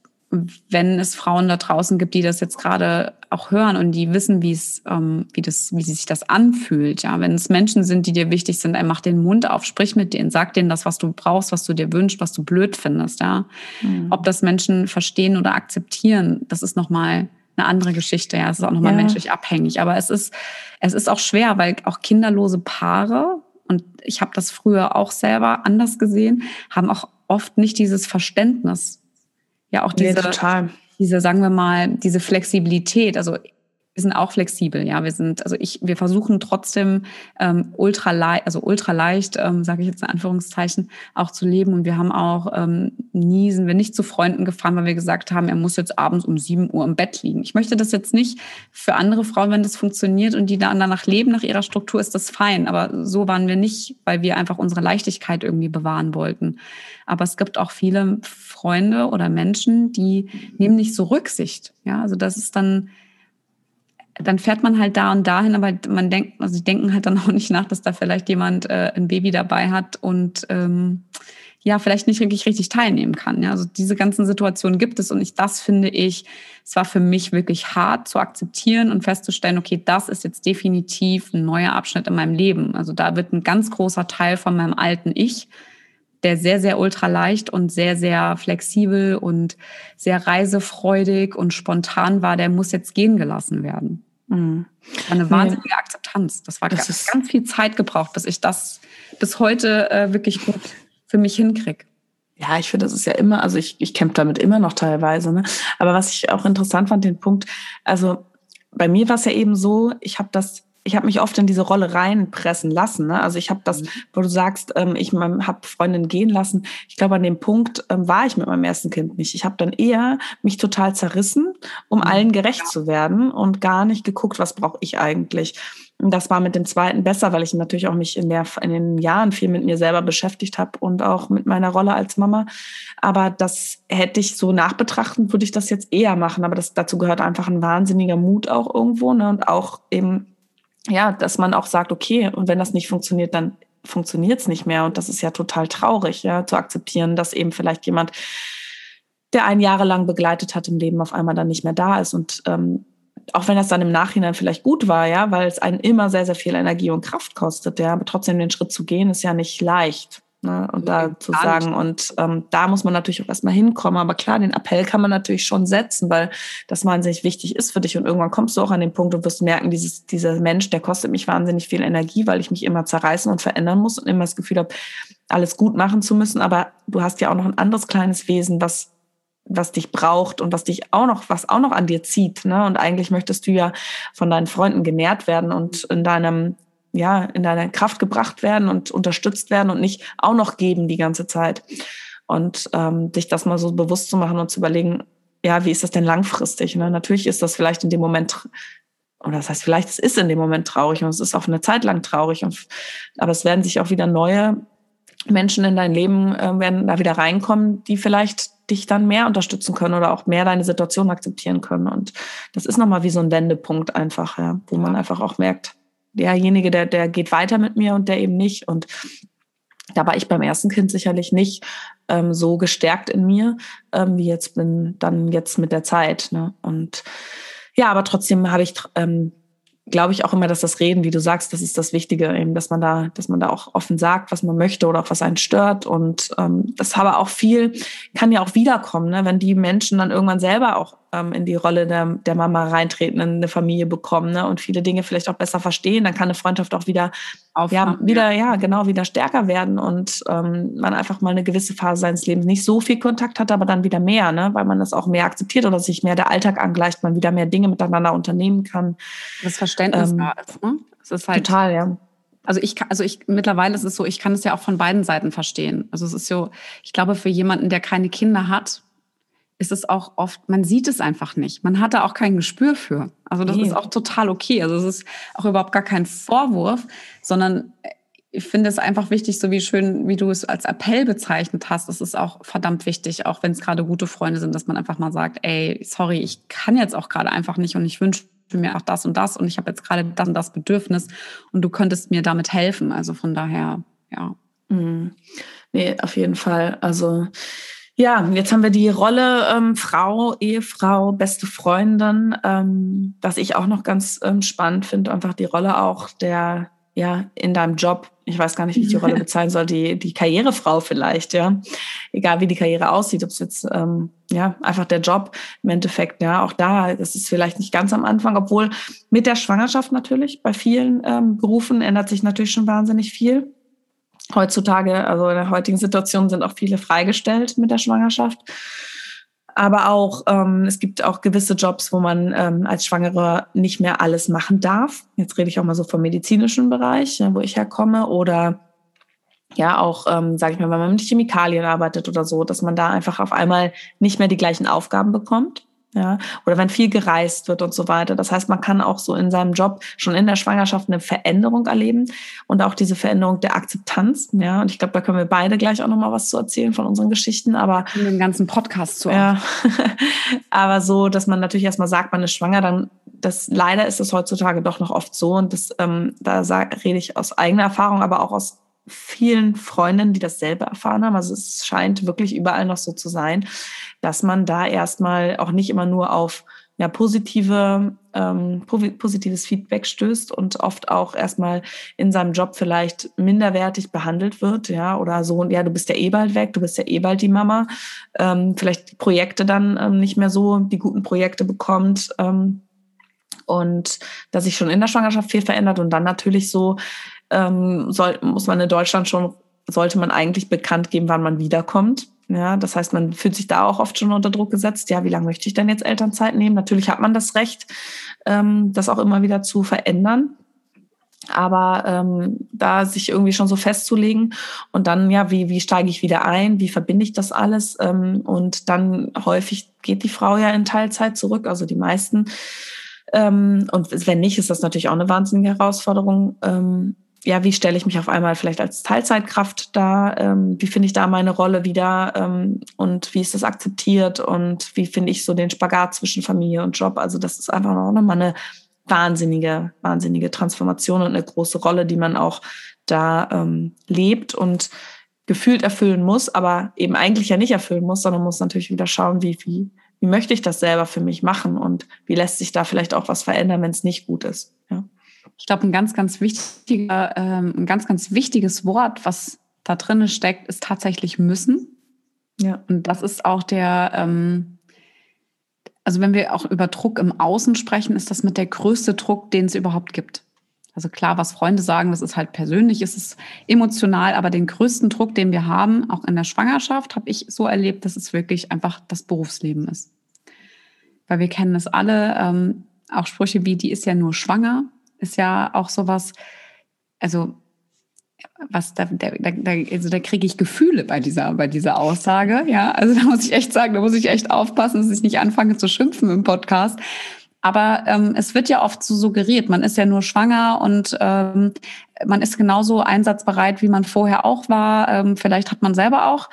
wenn es Frauen da draußen gibt, die das jetzt gerade auch hören und die wissen, wie es, ähm, wie das, wie sich das anfühlt. Ja, wenn es Menschen sind, die dir wichtig sind, ey, mach den Mund auf, sprich mit denen, sag denen das, was du brauchst, was du dir wünschst, was du blöd findest. Ja, mhm. ob das Menschen verstehen oder akzeptieren, das ist nochmal eine andere Geschichte. Ja, es ist auch nochmal ja. menschlich abhängig. Aber es ist, es ist auch schwer, weil auch kinderlose Paare und ich habe das früher auch selber anders gesehen, haben auch oft nicht dieses Verständnis ja auch diese, nee, diese, sagen wir mal, diese Flexibilität. Also wir sind auch flexibel, ja. Wir sind, also ich, wir versuchen trotzdem ähm, ultra leicht, also ultra leicht, ähm, sage ich jetzt in Anführungszeichen, auch zu leben. Und wir haben auch ähm, nie sind wir nicht zu Freunden gefahren, weil wir gesagt haben, er muss jetzt abends um sieben Uhr im Bett liegen. Ich möchte das jetzt nicht für andere Frauen, wenn das funktioniert und die dann danach leben nach ihrer Struktur, ist das fein. Aber so waren wir nicht, weil wir einfach unsere Leichtigkeit irgendwie bewahren wollten. Aber es gibt auch viele Freunde oder Menschen, die nehmen nicht so Rücksicht. Ja, also das ist dann dann fährt man halt da und dahin, aber man denkt, also sie denken halt dann auch nicht nach, dass da vielleicht jemand äh, ein Baby dabei hat und ähm, ja, vielleicht nicht wirklich richtig teilnehmen kann. Ja? Also diese ganzen Situationen gibt es und ich, das finde ich, es war für mich wirklich hart zu akzeptieren und festzustellen, okay, das ist jetzt definitiv ein neuer Abschnitt in meinem Leben. Also da wird ein ganz großer Teil von meinem alten Ich, der sehr, sehr ultra leicht und sehr, sehr flexibel und sehr reisefreudig und spontan war, der muss jetzt gehen gelassen werden. Mhm. Eine wahnsinnige nee. Akzeptanz. Das war das ganz, ganz viel Zeit gebraucht, bis ich das bis heute äh, wirklich gut für mich hinkriege. Ja, ich finde, das ist ja immer, also ich, ich kämpfe damit immer noch teilweise. Ne? Aber was ich auch interessant fand, den Punkt, also bei mir war es ja eben so, ich habe das ich habe mich oft in diese Rolle reinpressen lassen. Ne? Also ich habe das, mhm. wo du sagst, ähm, ich habe Freundinnen gehen lassen. Ich glaube, an dem Punkt ähm, war ich mit meinem ersten Kind nicht. Ich habe dann eher mich total zerrissen, um mhm. allen gerecht ja. zu werden und gar nicht geguckt, was brauche ich eigentlich. Und das war mit dem zweiten besser, weil ich natürlich auch mich in, der, in den Jahren viel mit mir selber beschäftigt habe und auch mit meiner Rolle als Mama. Aber das hätte ich so nachbetrachten, würde ich das jetzt eher machen. Aber das, dazu gehört einfach ein wahnsinniger Mut auch irgendwo ne? und auch eben ja, dass man auch sagt, okay, und wenn das nicht funktioniert, dann funktioniert es nicht mehr. Und das ist ja total traurig, ja, zu akzeptieren, dass eben vielleicht jemand, der einen jahrelang begleitet hat im Leben, auf einmal dann nicht mehr da ist. Und ähm, auch wenn das dann im Nachhinein vielleicht gut war, ja, weil es einen immer sehr, sehr viel Energie und Kraft kostet, ja, aber trotzdem den Schritt zu gehen, ist ja nicht leicht. Ne, und da zu sagen, und ähm, da muss man natürlich auch erstmal hinkommen. Aber klar, den Appell kann man natürlich schon setzen, weil das wahnsinnig wichtig ist für dich. Und irgendwann kommst du auch an den Punkt und wirst merken, dieses, dieser Mensch, der kostet mich wahnsinnig viel Energie, weil ich mich immer zerreißen und verändern muss und immer das Gefühl habe, alles gut machen zu müssen. Aber du hast ja auch noch ein anderes kleines Wesen, was was dich braucht und was dich auch noch, was auch noch an dir zieht. Ne? Und eigentlich möchtest du ja von deinen Freunden genährt werden und in deinem ja, in deine Kraft gebracht werden und unterstützt werden und nicht auch noch geben die ganze Zeit. Und ähm, dich das mal so bewusst zu machen und zu überlegen, ja, wie ist das denn langfristig? Ne? Natürlich ist das vielleicht in dem Moment, oder das heißt, vielleicht es ist in dem Moment traurig und es ist auch eine Zeit lang traurig. Und, aber es werden sich auch wieder neue Menschen in dein Leben äh, werden da wieder reinkommen, die vielleicht dich dann mehr unterstützen können oder auch mehr deine Situation akzeptieren können. Und das ist nochmal wie so ein Wendepunkt einfach, ja, wo man einfach auch merkt, derjenige, der, der geht weiter mit mir und der eben nicht. Und da war ich beim ersten Kind sicherlich nicht ähm, so gestärkt in mir, ähm, wie jetzt bin dann jetzt mit der Zeit. Ne? Und ja, aber trotzdem habe ich ähm, glaube ich auch immer, dass das Reden, wie du sagst, das ist das Wichtige, eben, dass man da, dass man da auch offen sagt, was man möchte oder auch was einen stört. Und ähm, das aber auch viel, kann ja auch wiederkommen, ne? wenn die Menschen dann irgendwann selber auch ähm, in die Rolle der, der Mama reintreten, in eine Familie bekommen ne? und viele Dinge vielleicht auch besser verstehen, dann kann eine Freundschaft auch wieder ja, wieder, ja, genau, wieder stärker werden und ähm, man einfach mal eine gewisse Phase seines Lebens nicht so viel Kontakt hat, aber dann wieder mehr, ne? weil man das auch mehr akzeptiert oder sich mehr der Alltag angleicht, man wieder mehr Dinge miteinander unternehmen kann. Das Verständnis ähm, da ist, ne? Es ist halt total, ja. Also ich, also ich mittlerweile ist es so, ich kann es ja auch von beiden Seiten verstehen. Also es ist so, ich glaube, für jemanden, der keine Kinder hat, ist es auch oft, man sieht es einfach nicht. Man hat da auch kein Gespür für. Also das nee. ist auch total okay. Also es ist auch überhaupt gar kein Vorwurf, sondern ich finde es einfach wichtig, so wie schön, wie du es als Appell bezeichnet hast. Es ist auch verdammt wichtig, auch wenn es gerade gute Freunde sind, dass man einfach mal sagt, ey, sorry, ich kann jetzt auch gerade einfach nicht und ich wünsche mir auch das und das und ich habe jetzt gerade das und das Bedürfnis und du könntest mir damit helfen. Also von daher, ja. Mhm. Nee, auf jeden Fall. Also ja, jetzt haben wir die Rolle ähm, Frau, Ehefrau, beste Freundin. Ähm, was ich auch noch ganz ähm, spannend finde, einfach die Rolle auch der, ja, in deinem Job. Ich weiß gar nicht, wie ich die Rolle bezeichnen soll, die, die Karrierefrau vielleicht, ja. Egal wie die Karriere aussieht, ob es jetzt, ähm, ja, einfach der Job im Endeffekt, ja, auch da, das ist vielleicht nicht ganz am Anfang, obwohl mit der Schwangerschaft natürlich, bei vielen ähm, Berufen ändert sich natürlich schon wahnsinnig viel heutzutage, also in der heutigen Situation sind auch viele freigestellt mit der Schwangerschaft. Aber auch, ähm, es gibt auch gewisse Jobs, wo man ähm, als Schwangere nicht mehr alles machen darf. Jetzt rede ich auch mal so vom medizinischen Bereich, wo ich herkomme. Oder ja, auch, ähm, sage ich mal, wenn man mit Chemikalien arbeitet oder so, dass man da einfach auf einmal nicht mehr die gleichen Aufgaben bekommt. Ja, oder wenn viel gereist wird und so weiter. Das heißt, man kann auch so in seinem Job schon in der Schwangerschaft eine Veränderung erleben und auch diese Veränderung der Akzeptanz. Ja, und ich glaube, da können wir beide gleich auch nochmal was zu erzählen von unseren Geschichten. Aber in dem ganzen Podcast zu. Ja, aber so, dass man natürlich erstmal sagt, man ist schwanger, dann das leider ist es heutzutage doch noch oft so und das ähm, da sag, rede ich aus eigener Erfahrung, aber auch aus vielen Freundinnen, die dasselbe erfahren haben. Also es scheint wirklich überall noch so zu sein, dass man da erstmal auch nicht immer nur auf ja, positive, ähm, positives Feedback stößt und oft auch erstmal in seinem Job vielleicht minderwertig behandelt wird, ja, oder so, ja, du bist ja eh bald weg, du bist ja eh bald die Mama, ähm, vielleicht die Projekte dann ähm, nicht mehr so, die guten Projekte bekommt, ähm, und dass sich schon in der Schwangerschaft viel verändert und dann natürlich so ähm, soll, muss man in Deutschland schon, sollte man eigentlich bekannt geben, wann man wiederkommt. Ja, das heißt, man fühlt sich da auch oft schon unter Druck gesetzt. Ja, wie lange möchte ich denn jetzt Elternzeit nehmen? Natürlich hat man das Recht, ähm, das auch immer wieder zu verändern. Aber ähm, da sich irgendwie schon so festzulegen und dann, ja, wie, wie steige ich wieder ein? Wie verbinde ich das alles? Ähm, und dann häufig geht die Frau ja in Teilzeit zurück, also die meisten. Ähm, und wenn nicht, ist das natürlich auch eine wahnsinnige Herausforderung. Ähm, ja, wie stelle ich mich auf einmal vielleicht als Teilzeitkraft da? Ähm, wie finde ich da meine Rolle wieder? Ähm, und wie ist das akzeptiert? Und wie finde ich so den Spagat zwischen Familie und Job? Also das ist einfach noch mal eine wahnsinnige, wahnsinnige Transformation und eine große Rolle, die man auch da ähm, lebt und gefühlt erfüllen muss, aber eben eigentlich ja nicht erfüllen muss, sondern muss natürlich wieder schauen, wie, wie, wie möchte ich das selber für mich machen und wie lässt sich da vielleicht auch was verändern, wenn es nicht gut ist. Ja. Ich glaube, ein ganz, ganz wichtiger, ähm, ein ganz, ganz wichtiges Wort, was da drin steckt, ist tatsächlich müssen. Ja. Und das ist auch der, ähm, also wenn wir auch über Druck im Außen sprechen, ist das mit der größte Druck, den es überhaupt gibt. Also klar, was Freunde sagen, das ist halt persönlich, es ist emotional, aber den größten Druck, den wir haben, auch in der Schwangerschaft, habe ich so erlebt, dass es wirklich einfach das Berufsleben ist. Weil wir kennen es alle, ähm, auch Sprüche wie, die ist ja nur schwanger, ist ja auch sowas, also was da, da, da, also da kriege ich Gefühle bei dieser, bei dieser Aussage. Ja, also da muss ich echt sagen, da muss ich echt aufpassen, dass ich nicht anfange zu schimpfen im Podcast. Aber ähm, es wird ja oft so suggeriert, man ist ja nur schwanger und ähm, man ist genauso einsatzbereit, wie man vorher auch war. Ähm, vielleicht hat man selber auch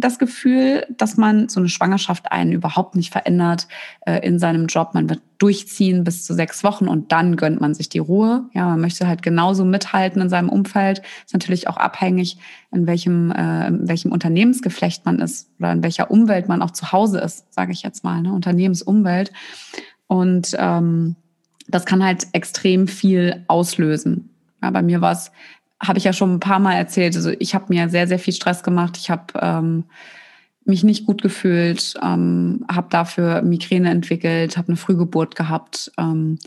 das Gefühl, dass man so eine Schwangerschaft einen überhaupt nicht verändert äh, in seinem Job. Man wird durchziehen bis zu sechs Wochen und dann gönnt man sich die Ruhe. Ja, man möchte halt genauso mithalten in seinem Umfeld. Ist natürlich auch abhängig, in welchem, äh, in welchem Unternehmensgeflecht man ist oder in welcher Umwelt man auch zu Hause ist, sage ich jetzt mal, ne? Unternehmensumwelt. Und ähm, das kann halt extrem viel auslösen. Ja, bei mir war es habe ich ja schon ein paar Mal erzählt. Also ich habe mir sehr, sehr viel Stress gemacht. Ich habe ähm, mich nicht gut gefühlt, ähm, habe dafür Migräne entwickelt, habe eine Frühgeburt gehabt. Ähm,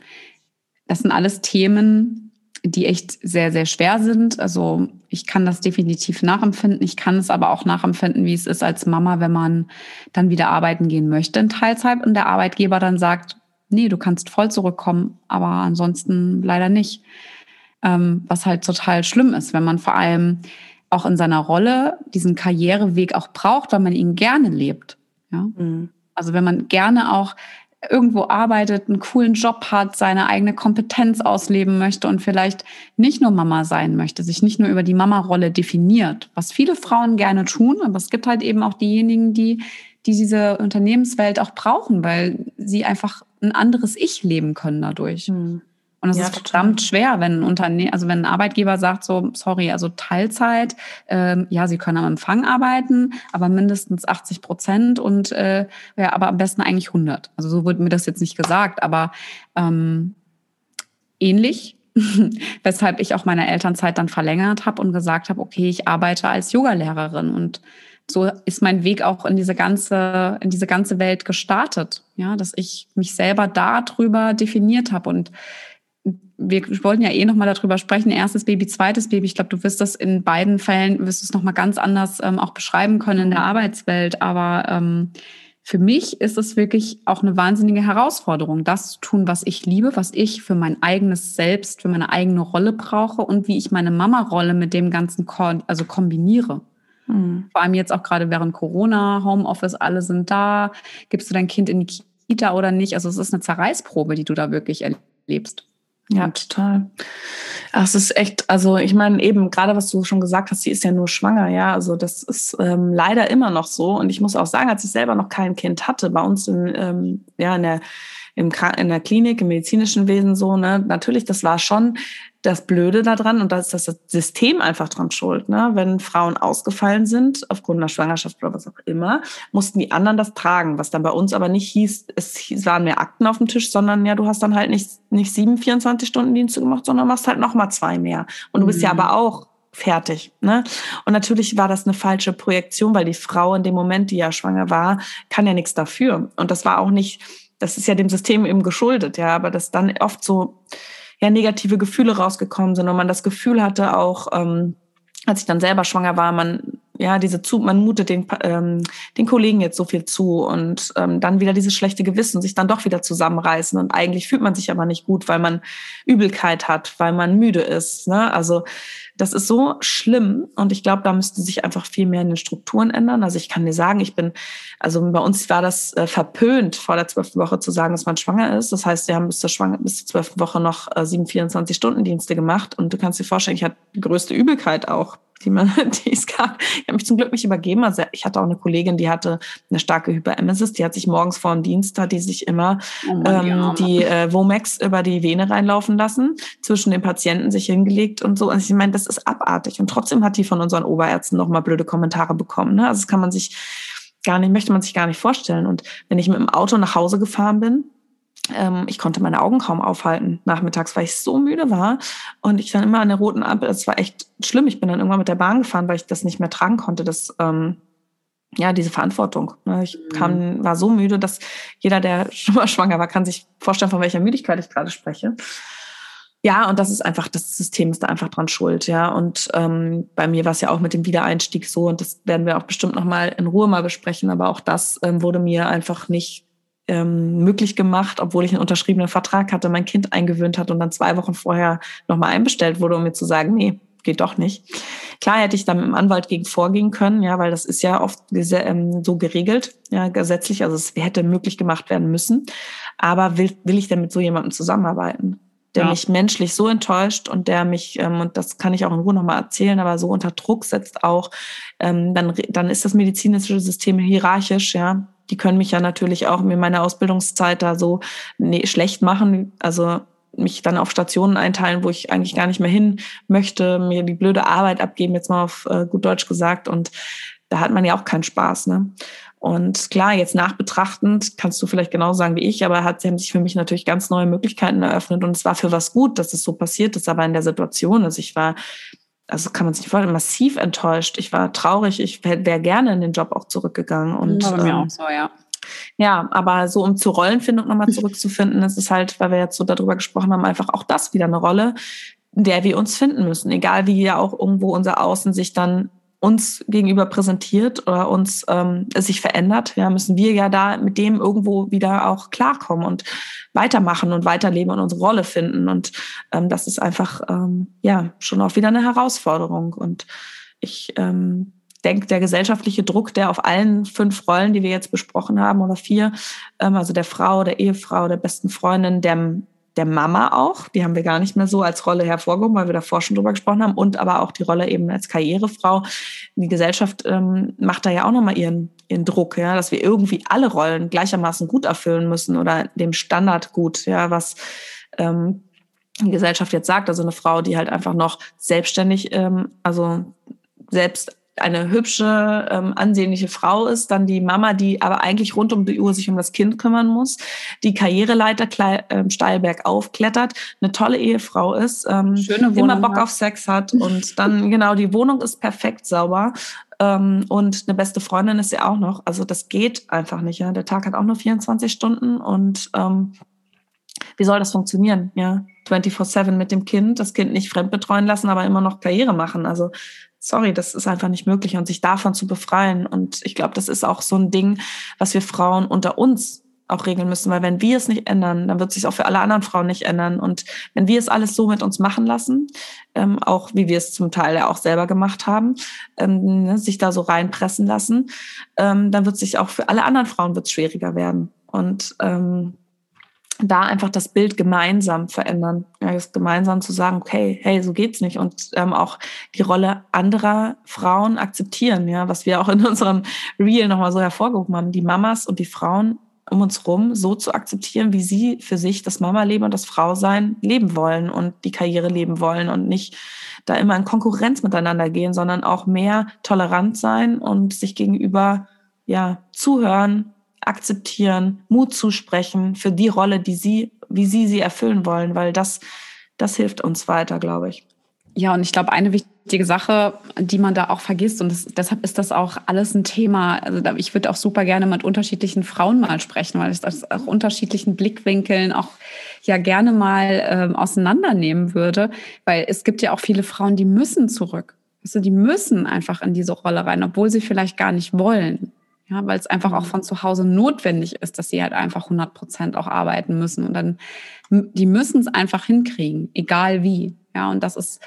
das sind alles Themen, die echt sehr, sehr schwer sind. Also ich kann das definitiv nachempfinden. Ich kann es aber auch nachempfinden, wie es ist als Mama, wenn man dann wieder arbeiten gehen möchte in Teilzeit und der Arbeitgeber dann sagt, nee, du kannst voll zurückkommen, aber ansonsten leider nicht ähm, was halt total schlimm ist, wenn man vor allem auch in seiner Rolle diesen Karriereweg auch braucht, weil man ihn gerne lebt. Ja? Mhm. Also wenn man gerne auch irgendwo arbeitet, einen coolen Job hat, seine eigene Kompetenz ausleben möchte und vielleicht nicht nur Mama sein möchte, sich nicht nur über die Mama-Rolle definiert, was viele Frauen gerne tun, aber es gibt halt eben auch diejenigen, die, die diese Unternehmenswelt auch brauchen, weil sie einfach ein anderes Ich leben können dadurch. Mhm. Und es ja, ist verdammt schwer, wenn ein Unternehmen, also wenn ein Arbeitgeber sagt so, sorry, also Teilzeit, ähm, ja, Sie können am Empfang arbeiten, aber mindestens 80 Prozent und äh, ja, aber am besten eigentlich 100. Also so wurde mir das jetzt nicht gesagt, aber ähm, ähnlich, weshalb ich auch meine Elternzeit dann verlängert habe und gesagt habe, okay, ich arbeite als Yogalehrerin. Und so ist mein Weg auch in diese ganze in diese ganze Welt gestartet, ja, dass ich mich selber darüber definiert habe. Und wir wollten ja eh nochmal darüber sprechen, erstes Baby, zweites Baby. Ich glaube, du wirst das in beiden Fällen, wirst du es nochmal ganz anders ähm, auch beschreiben können in der Arbeitswelt. Aber ähm, für mich ist es wirklich auch eine wahnsinnige Herausforderung, das zu tun, was ich liebe, was ich für mein eigenes Selbst, für meine eigene Rolle brauche und wie ich meine Mama-Rolle mit dem Ganzen ko also kombiniere. Mhm. Vor allem jetzt auch gerade während Corona, Homeoffice, alle sind da. Gibst du dein Kind in die Kita oder nicht? Also es ist eine Zerreißprobe, die du da wirklich erlebst. Ja, total. Ach, es ist echt, also ich meine eben, gerade was du schon gesagt hast, sie ist ja nur schwanger, ja, also das ist ähm, leider immer noch so. Und ich muss auch sagen, als ich selber noch kein Kind hatte, bei uns in, ähm, ja, in der im, in der Klinik, im medizinischen Wesen so, ne, natürlich, das war schon das Blöde daran, und da ist das System einfach dran schuld, ne? Wenn Frauen ausgefallen sind, aufgrund einer Schwangerschaft oder was auch immer, mussten die anderen das tragen, was dann bei uns aber nicht hieß, es waren mehr Akten auf dem Tisch, sondern ja, du hast dann halt nicht, nicht sieben 24-Stunden-Dienste gemacht, sondern machst halt nochmal zwei mehr. Und du bist mhm. ja aber auch fertig. Ne? Und natürlich war das eine falsche Projektion, weil die Frau in dem Moment, die ja schwanger war, kann ja nichts dafür. Und das war auch nicht, das ist ja dem System eben geschuldet, ja, aber das dann oft so ja negative Gefühle rausgekommen sind und man das Gefühl hatte auch, ähm, als ich dann selber schwanger war, man ja diese zu, man mutet den ähm, den Kollegen jetzt so viel zu und ähm, dann wieder dieses schlechte Gewissen, sich dann doch wieder zusammenreißen und eigentlich fühlt man sich aber nicht gut, weil man Übelkeit hat, weil man müde ist. Ne? Also das ist so schlimm und ich glaube, da müsste sich einfach viel mehr in den Strukturen ändern. Also ich kann dir sagen, ich bin, also bei uns war das äh, verpönt, vor der zwölften Woche zu sagen, dass man schwanger ist. Das heißt, wir haben bis zur, Schwanger bis zur zwölften Woche noch äh, sieben 24-Stunden-Dienste gemacht und du kannst dir vorstellen, ich hatte die größte Übelkeit auch die man, die es gab. Ich habe mich zum Glück nicht übergeben. Also ich hatte auch eine Kollegin, die hatte eine starke Hyperemesis. Die hat sich morgens vor dem Dienst, hat die sich immer oh Mann, ähm, die äh, Womex über die Vene reinlaufen lassen, zwischen den Patienten sich hingelegt und so. Also ich meine, das ist abartig. Und trotzdem hat die von unseren Oberärzten nochmal blöde Kommentare bekommen. Ne? Also das kann man sich gar nicht, möchte man sich gar nicht vorstellen. Und wenn ich mit dem Auto nach Hause gefahren bin, ich konnte meine Augen kaum aufhalten nachmittags, weil ich so müde war und ich dann immer an der roten Ampel, es war echt schlimm. Ich bin dann irgendwann mit der Bahn gefahren, weil ich das nicht mehr tragen konnte, das, ähm, ja, diese Verantwortung. Ne? Ich mhm. kam, war so müde, dass jeder, der schon mal schwanger war, kann sich vorstellen, von welcher Müdigkeit ich gerade spreche. Ja, und das ist einfach, das System ist da einfach dran schuld, ja. Und ähm, bei mir war es ja auch mit dem Wiedereinstieg so, und das werden wir auch bestimmt nochmal in Ruhe mal besprechen, aber auch das ähm, wurde mir einfach nicht ähm, möglich gemacht, obwohl ich einen unterschriebenen Vertrag hatte, mein Kind eingewöhnt hat und dann zwei Wochen vorher nochmal einbestellt wurde, um mir zu sagen, nee, geht doch nicht. Klar hätte ich dann mit dem Anwalt gegen vorgehen können, ja, weil das ist ja oft ähm, so geregelt, ja, gesetzlich, also es hätte möglich gemacht werden müssen. Aber will, will ich denn mit so jemandem zusammenarbeiten? der ja. mich menschlich so enttäuscht und der mich, ähm, und das kann ich auch in Ruhe nochmal erzählen, aber so unter Druck setzt auch, ähm, dann, dann ist das medizinische System hierarchisch, ja. Die können mich ja natürlich auch in meiner Ausbildungszeit da so nee, schlecht machen. Also mich dann auf Stationen einteilen, wo ich eigentlich gar nicht mehr hin möchte, mir die blöde Arbeit abgeben, jetzt mal auf äh, gut Deutsch gesagt. Und da hat man ja auch keinen Spaß. Ne? Und klar, jetzt nachbetrachtend kannst du vielleicht genauso sagen wie ich, aber hat, sie haben sich für mich natürlich ganz neue Möglichkeiten eröffnet und es war für was gut, dass es so passiert ist, aber in der Situation, also ich war, also kann man sich nicht vorstellen, massiv enttäuscht. Ich war traurig, ich wäre gerne in den Job auch zurückgegangen. Und, war bei mir ähm, auch so, ja. Ja, aber so um zur Rollenfindung nochmal zurückzufinden, ist es halt, weil wir jetzt so darüber gesprochen haben, einfach auch das wieder eine Rolle, in der wir uns finden müssen. Egal wie ja auch irgendwo unser Außen sich dann uns gegenüber präsentiert oder uns ähm, sich verändert, ja, müssen wir ja da mit dem irgendwo wieder auch klarkommen und weitermachen und weiterleben und unsere Rolle finden. Und ähm, das ist einfach ähm, ja schon auch wieder eine Herausforderung. Und ich ähm, denke, der gesellschaftliche Druck, der auf allen fünf Rollen, die wir jetzt besprochen haben, oder vier, ähm, also der Frau, der Ehefrau, der besten Freundin, der der Mama auch, die haben wir gar nicht mehr so als Rolle hervorgehoben, weil wir davor schon drüber gesprochen haben, und aber auch die Rolle eben als Karrierefrau. Die Gesellschaft ähm, macht da ja auch nochmal ihren, ihren Druck, ja, dass wir irgendwie alle Rollen gleichermaßen gut erfüllen müssen oder dem Standard gut, ja, was ähm, die Gesellschaft jetzt sagt. Also eine Frau, die halt einfach noch selbstständig, ähm, also selbst eine hübsche, ähm, ansehnliche Frau ist, dann die Mama, die aber eigentlich rund um die Uhr sich um das Kind kümmern muss, die Karriereleiter ähm, steil bergauf klettert, eine tolle Ehefrau ist, ähm, immer Bock hat. auf Sex hat und dann genau die Wohnung ist perfekt sauber ähm, und eine beste Freundin ist sie auch noch. Also das geht einfach nicht. Ja, der Tag hat auch nur 24 Stunden und ähm, wie soll das funktionieren? Ja, 24/7 mit dem Kind, das Kind nicht fremdbetreuen lassen, aber immer noch Karriere machen. Also sorry, das ist einfach nicht möglich und sich davon zu befreien. Und ich glaube, das ist auch so ein Ding, was wir Frauen unter uns auch regeln müssen, weil wenn wir es nicht ändern, dann wird es sich auch für alle anderen Frauen nicht ändern. Und wenn wir es alles so mit uns machen lassen, ähm, auch wie wir es zum Teil ja auch selber gemacht haben, ähm, ne, sich da so reinpressen lassen, ähm, dann wird es sich auch für alle anderen Frauen wird schwieriger werden. Und ähm, da einfach das Bild gemeinsam verändern. Ja, gemeinsam zu sagen, okay, hey, so geht's nicht. Und ähm, auch die Rolle anderer Frauen akzeptieren, ja, was wir auch in unserem Reel nochmal so hervorgehoben haben, die Mamas und die Frauen um uns rum so zu akzeptieren, wie sie für sich das Mama-Leben und das Frausein leben wollen und die Karriere leben wollen und nicht da immer in Konkurrenz miteinander gehen, sondern auch mehr tolerant sein und sich gegenüber ja zuhören, akzeptieren, Mut zusprechen für die Rolle, die sie, wie sie sie erfüllen wollen, weil das, das hilft uns weiter, glaube ich. Ja, und ich glaube, eine wichtige Sache, die man da auch vergisst, und das, deshalb ist das auch alles ein Thema. Also ich würde auch super gerne mit unterschiedlichen Frauen mal sprechen, weil ich das auch unterschiedlichen Blickwinkeln auch ja gerne mal ähm, auseinandernehmen würde, weil es gibt ja auch viele Frauen, die müssen zurück. Also die müssen einfach in diese Rolle rein, obwohl sie vielleicht gar nicht wollen. Ja, weil es einfach auch mhm. von zu Hause notwendig ist, dass sie halt einfach 100 Prozent auch arbeiten müssen. Und dann, die müssen es einfach hinkriegen, egal wie. Ja, und das ist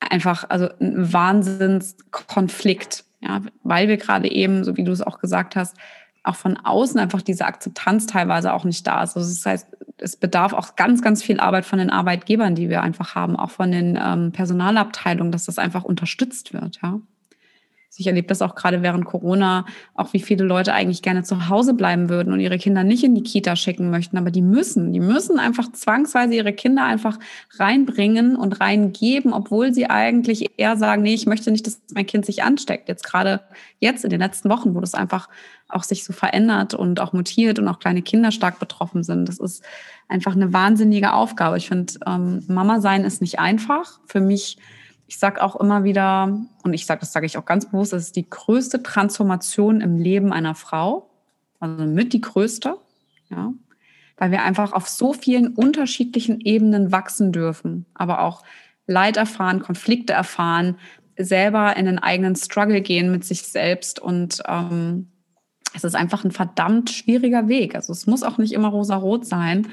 einfach, also ein Wahnsinnskonflikt. Ja, weil wir gerade eben, so wie du es auch gesagt hast, auch von außen einfach diese Akzeptanz teilweise auch nicht da ist. Also das heißt, es bedarf auch ganz, ganz viel Arbeit von den Arbeitgebern, die wir einfach haben, auch von den ähm, Personalabteilungen, dass das einfach unterstützt wird. Ja. Ich erlebe das auch gerade während Corona, auch wie viele Leute eigentlich gerne zu Hause bleiben würden und ihre Kinder nicht in die Kita schicken möchten, aber die müssen, die müssen einfach zwangsweise ihre Kinder einfach reinbringen und reingeben, obwohl sie eigentlich eher sagen, nee, ich möchte nicht, dass mein Kind sich ansteckt. Jetzt gerade jetzt in den letzten Wochen, wo das einfach auch sich so verändert und auch mutiert und auch kleine Kinder stark betroffen sind. Das ist einfach eine wahnsinnige Aufgabe. Ich finde, ähm, Mama sein ist nicht einfach. Für mich ich sage auch immer wieder, und ich sage, das sage ich auch ganz bewusst, das ist die größte Transformation im Leben einer Frau, also mit die größte, ja, weil wir einfach auf so vielen unterschiedlichen Ebenen wachsen dürfen, aber auch Leid erfahren, Konflikte erfahren, selber in den eigenen Struggle gehen mit sich selbst und ähm, es ist einfach ein verdammt schwieriger Weg. Also es muss auch nicht immer rosa-rot sein.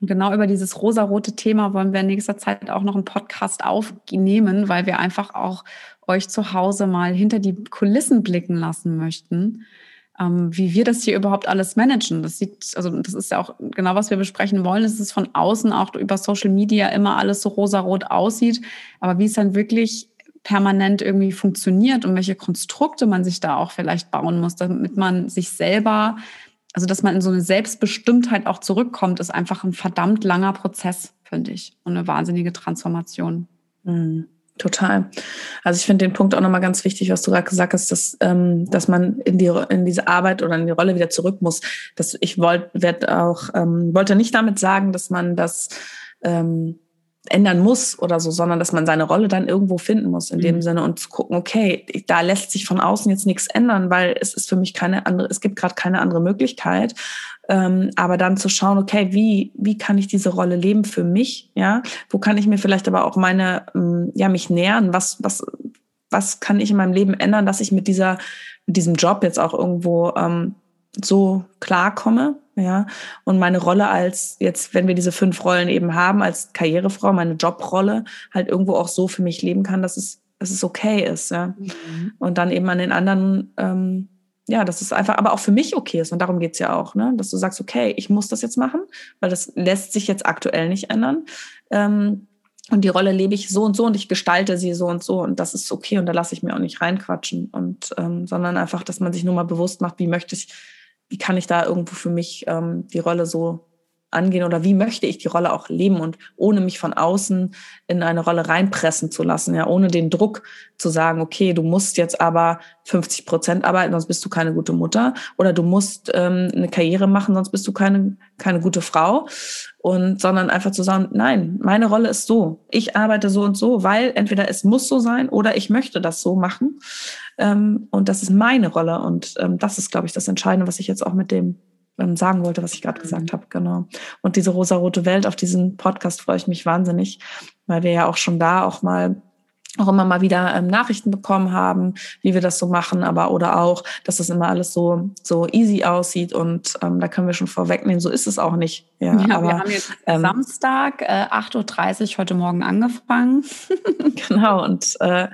Und genau über dieses rosarote Thema wollen wir in nächster Zeit auch noch einen Podcast aufnehmen, weil wir einfach auch euch zu Hause mal hinter die Kulissen blicken lassen möchten. ähm, wie wir das hier überhaupt alles managen. Das sieht, also das ist ja auch genau, was wir besprechen wollen, es von außen auch über Social Media immer alles so rosarot aussieht. Aber wie es dann wirklich permanent irgendwie funktioniert und welche Konstrukte man sich da auch vielleicht bauen muss, damit man sich selber, also dass man in so eine Selbstbestimmtheit auch zurückkommt, ist einfach ein verdammt langer Prozess, finde ich, und eine wahnsinnige Transformation. Mhm. Total. Also ich finde den Punkt auch nochmal ganz wichtig, was du gerade gesagt hast, dass, ähm, dass man in, die, in diese Arbeit oder in die Rolle wieder zurück muss. Das, ich wollte auch, ähm, wollte nicht damit sagen, dass man das ähm, ändern muss oder so, sondern dass man seine Rolle dann irgendwo finden muss in mhm. dem Sinne und zu gucken, okay, da lässt sich von außen jetzt nichts ändern, weil es ist für mich keine andere, es gibt gerade keine andere Möglichkeit. Ähm, aber dann zu schauen, okay, wie, wie kann ich diese Rolle leben für mich? Ja, wo kann ich mir vielleicht aber auch meine, ähm, ja, mich nähern? Was, was, was kann ich in meinem Leben ändern, dass ich mit dieser, mit diesem Job jetzt auch irgendwo ähm, so klarkomme? Ja, und meine Rolle als jetzt, wenn wir diese fünf Rollen eben haben, als Karrierefrau, meine Jobrolle halt irgendwo auch so für mich leben kann, dass es, dass es okay ist. Ja, mhm. und dann eben an den anderen, ähm, ja, dass es einfach aber auch für mich okay ist. Und darum geht's ja auch, ne? dass du sagst, okay, ich muss das jetzt machen, weil das lässt sich jetzt aktuell nicht ändern. Ähm, und die Rolle lebe ich so und so und ich gestalte sie so und so und das ist okay und da lasse ich mir auch nicht reinquatschen und ähm, sondern einfach, dass man sich nur mal bewusst macht, wie möchte ich, wie kann ich da irgendwo für mich ähm, die Rolle so angehen oder wie möchte ich die Rolle auch leben und ohne mich von außen in eine Rolle reinpressen zu lassen, ja, ohne den Druck zu sagen, okay, du musst jetzt aber 50 Prozent arbeiten, sonst bist du keine gute Mutter oder du musst ähm, eine Karriere machen, sonst bist du keine, keine gute Frau und sondern einfach zu sagen, nein, meine Rolle ist so, ich arbeite so und so, weil entweder es muss so sein oder ich möchte das so machen ähm, und das ist meine Rolle und ähm, das ist, glaube ich, das Entscheidende, was ich jetzt auch mit dem ähm, sagen wollte, was ich gerade gesagt mhm. habe, genau. Und diese rosarote Welt, auf diesen Podcast freue ich mich wahnsinnig, weil wir ja auch schon da auch mal auch immer mal wieder ähm, Nachrichten bekommen haben, wie wir das so machen, aber oder auch, dass das immer alles so so easy aussieht und ähm, da können wir schon vorwegnehmen, so ist es auch nicht. Ja, ja aber, wir haben jetzt ähm, Samstag äh, 8.30 Uhr heute Morgen angefangen. genau und äh,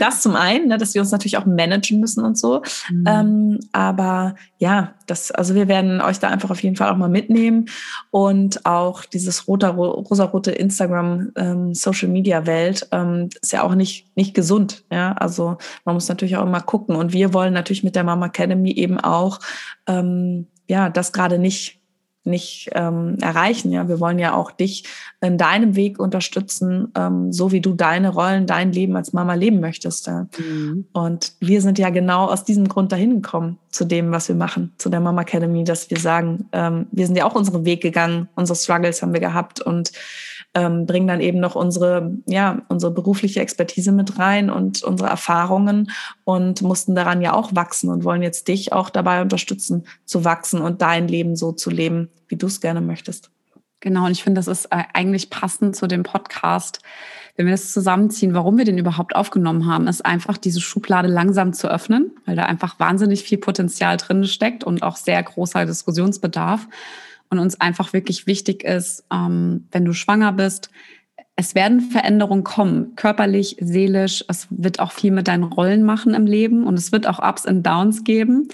das zum einen, ne, dass wir uns natürlich auch managen müssen und so, mhm. ähm, aber ja, das, also wir werden euch da einfach auf jeden Fall auch mal mitnehmen und auch dieses rosa, rosarote Instagram ähm, Social Media Welt ähm, ist ja auch nicht, nicht gesund. Ja, also man muss natürlich auch immer gucken und wir wollen natürlich mit der Mama Academy eben auch, ähm, ja, das gerade nicht nicht ähm, erreichen. Ja, wir wollen ja auch dich in deinem Weg unterstützen, ähm, so wie du deine Rollen, dein Leben als Mama leben möchtest. Ja. Mhm. Und wir sind ja genau aus diesem Grund dahin gekommen zu dem, was wir machen, zu der Mama Academy, dass wir sagen, ähm, wir sind ja auch unseren Weg gegangen, unsere Struggles haben wir gehabt und ähm, bringen dann eben noch unsere, ja, unsere berufliche Expertise mit rein und unsere Erfahrungen und mussten daran ja auch wachsen und wollen jetzt dich auch dabei unterstützen, zu wachsen und dein Leben so zu leben, wie du es gerne möchtest. Genau, und ich finde, das ist äh, eigentlich passend zu dem Podcast. Wenn wir das zusammenziehen, warum wir den überhaupt aufgenommen haben, ist einfach diese Schublade langsam zu öffnen, weil da einfach wahnsinnig viel Potenzial drin steckt und auch sehr großer Diskussionsbedarf und uns einfach wirklich wichtig ist, ähm, wenn du schwanger bist, es werden Veränderungen kommen, körperlich, seelisch. Es wird auch viel mit deinen Rollen machen im Leben und es wird auch Ups und Downs geben.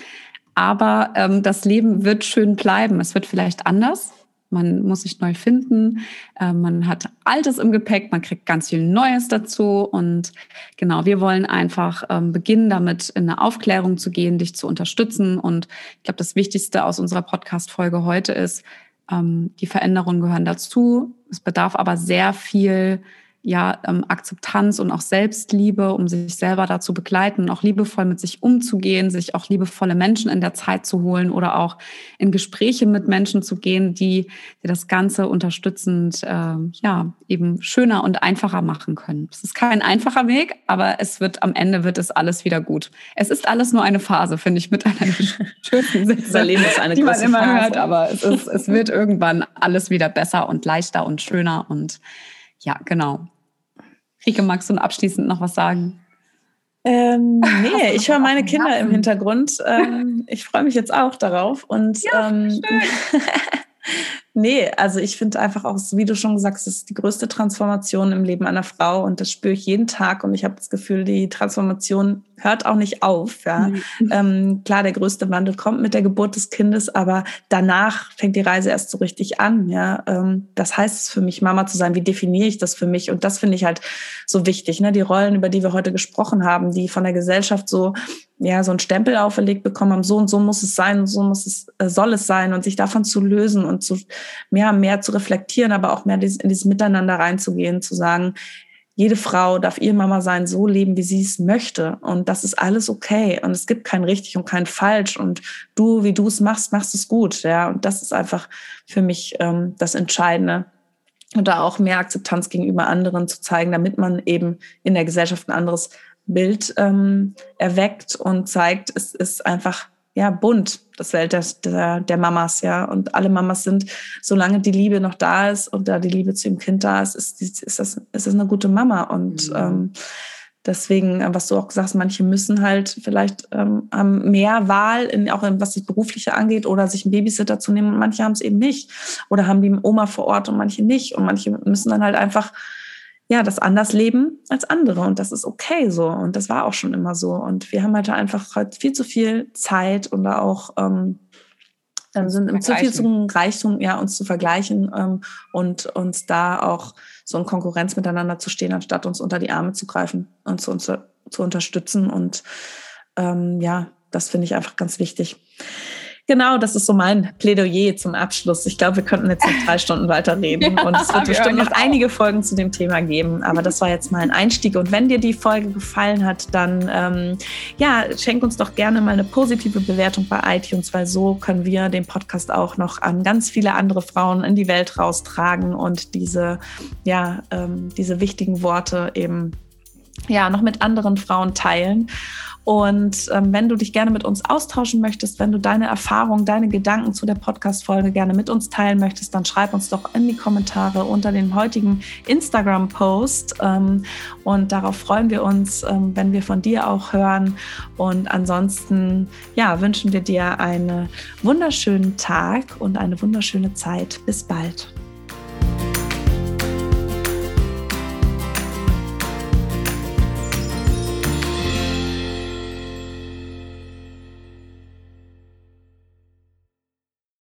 Aber ähm, das Leben wird schön bleiben. Es wird vielleicht anders, man muss sich neu finden, äh, man hat Altes im Gepäck, man kriegt ganz viel Neues dazu. Und genau, wir wollen einfach ähm, beginnen, damit in eine Aufklärung zu gehen, dich zu unterstützen. Und ich glaube, das Wichtigste aus unserer Podcast-Folge heute ist, ähm, die Veränderungen gehören dazu. Es bedarf aber sehr viel ja, ähm, Akzeptanz und auch Selbstliebe, um sich selber dazu begleiten, auch liebevoll mit sich umzugehen, sich auch liebevolle Menschen in der Zeit zu holen oder auch in Gespräche mit Menschen zu gehen, die, die das Ganze unterstützend, äh, ja, eben schöner und einfacher machen können. Es ist kein einfacher Weg, aber es wird am Ende wird es alles wieder gut. Es ist alles nur eine Phase, finde ich, mit einer schönen Sätze, Leben ist eine die man immer Phase. hört, aber es, ist, es wird irgendwann alles wieder besser und leichter und schöner und ja, genau. Rike, magst du abschließend noch was sagen? Ähm, nee, ich höre meine Kinder im Hintergrund. Ähm, ich freue mich jetzt auch darauf. Und ja, ähm, Nee, also ich finde einfach auch, wie du schon gesagt hast, es ist die größte Transformation im Leben einer Frau und das spüre ich jeden Tag und ich habe das Gefühl, die Transformation hört auch nicht auf. Ja. Mhm. Ähm, klar, der größte Wandel kommt mit der Geburt des Kindes, aber danach fängt die Reise erst so richtig an. Ja. Ähm, das heißt es für mich, Mama zu sein. Wie definiere ich das für mich? Und das finde ich halt so wichtig. Ne? Die Rollen, über die wir heute gesprochen haben, die von der Gesellschaft so ja, so ein Stempel auferlegt bekommen haben, so und so muss es sein, so muss es, äh, soll es sein und sich davon zu lösen und zu mehr, mehr zu reflektieren, aber auch mehr in dieses Miteinander reinzugehen, zu sagen, jede Frau darf ihr Mama sein, so leben, wie sie es möchte. Und das ist alles okay. Und es gibt kein richtig und kein falsch. Und du, wie du es machst, machst es gut. Ja, und das ist einfach für mich ähm, das Entscheidende. Und da auch mehr Akzeptanz gegenüber anderen zu zeigen, damit man eben in der Gesellschaft ein anderes Bild ähm, erweckt und zeigt, es ist einfach ja bunt, das Welt der, der, der Mamas, ja. Und alle Mamas sind, solange die Liebe noch da ist und da die Liebe zu dem Kind da ist, ist, ist, das, ist das eine gute Mama. Und mhm. ähm, deswegen, was du auch sagst, manche müssen halt vielleicht ähm, haben mehr Wahl, in, auch in, was das Berufliche angeht, oder sich einen Babysitter zu nehmen und manche haben es eben nicht. Oder haben die Oma vor Ort und manche nicht. Und manche müssen dann halt einfach ja, das anders leben als andere. Und das ist okay so. Und das war auch schon immer so. Und wir haben halt einfach halt viel zu viel Zeit und da auch ähm, dann sind zu viel zum Reichtum, ja, uns zu vergleichen ähm, und uns da auch so in Konkurrenz miteinander zu stehen, anstatt uns unter die Arme zu greifen und zu, uns zu unterstützen. Und ähm, ja, das finde ich einfach ganz wichtig. Genau, das ist so mein Plädoyer zum Abschluss. Ich glaube, wir könnten jetzt noch drei Stunden weiterreden ja, und es wird bestimmt noch einige Folgen zu dem Thema geben. Aber das war jetzt mal ein Einstieg. Und wenn dir die Folge gefallen hat, dann ähm, ja, schenk uns doch gerne mal eine positive Bewertung bei iTunes, weil so können wir den Podcast auch noch an ganz viele andere Frauen in die Welt raustragen und diese, ja, ähm, diese wichtigen Worte eben ja, noch mit anderen Frauen teilen. Und ähm, wenn du dich gerne mit uns austauschen möchtest, wenn du deine Erfahrungen, deine Gedanken zu der Podcast-Folge gerne mit uns teilen möchtest, dann schreib uns doch in die Kommentare unter dem heutigen Instagram-Post. Ähm, und darauf freuen wir uns, ähm, wenn wir von dir auch hören. Und ansonsten, ja, wünschen wir dir einen wunderschönen Tag und eine wunderschöne Zeit. Bis bald.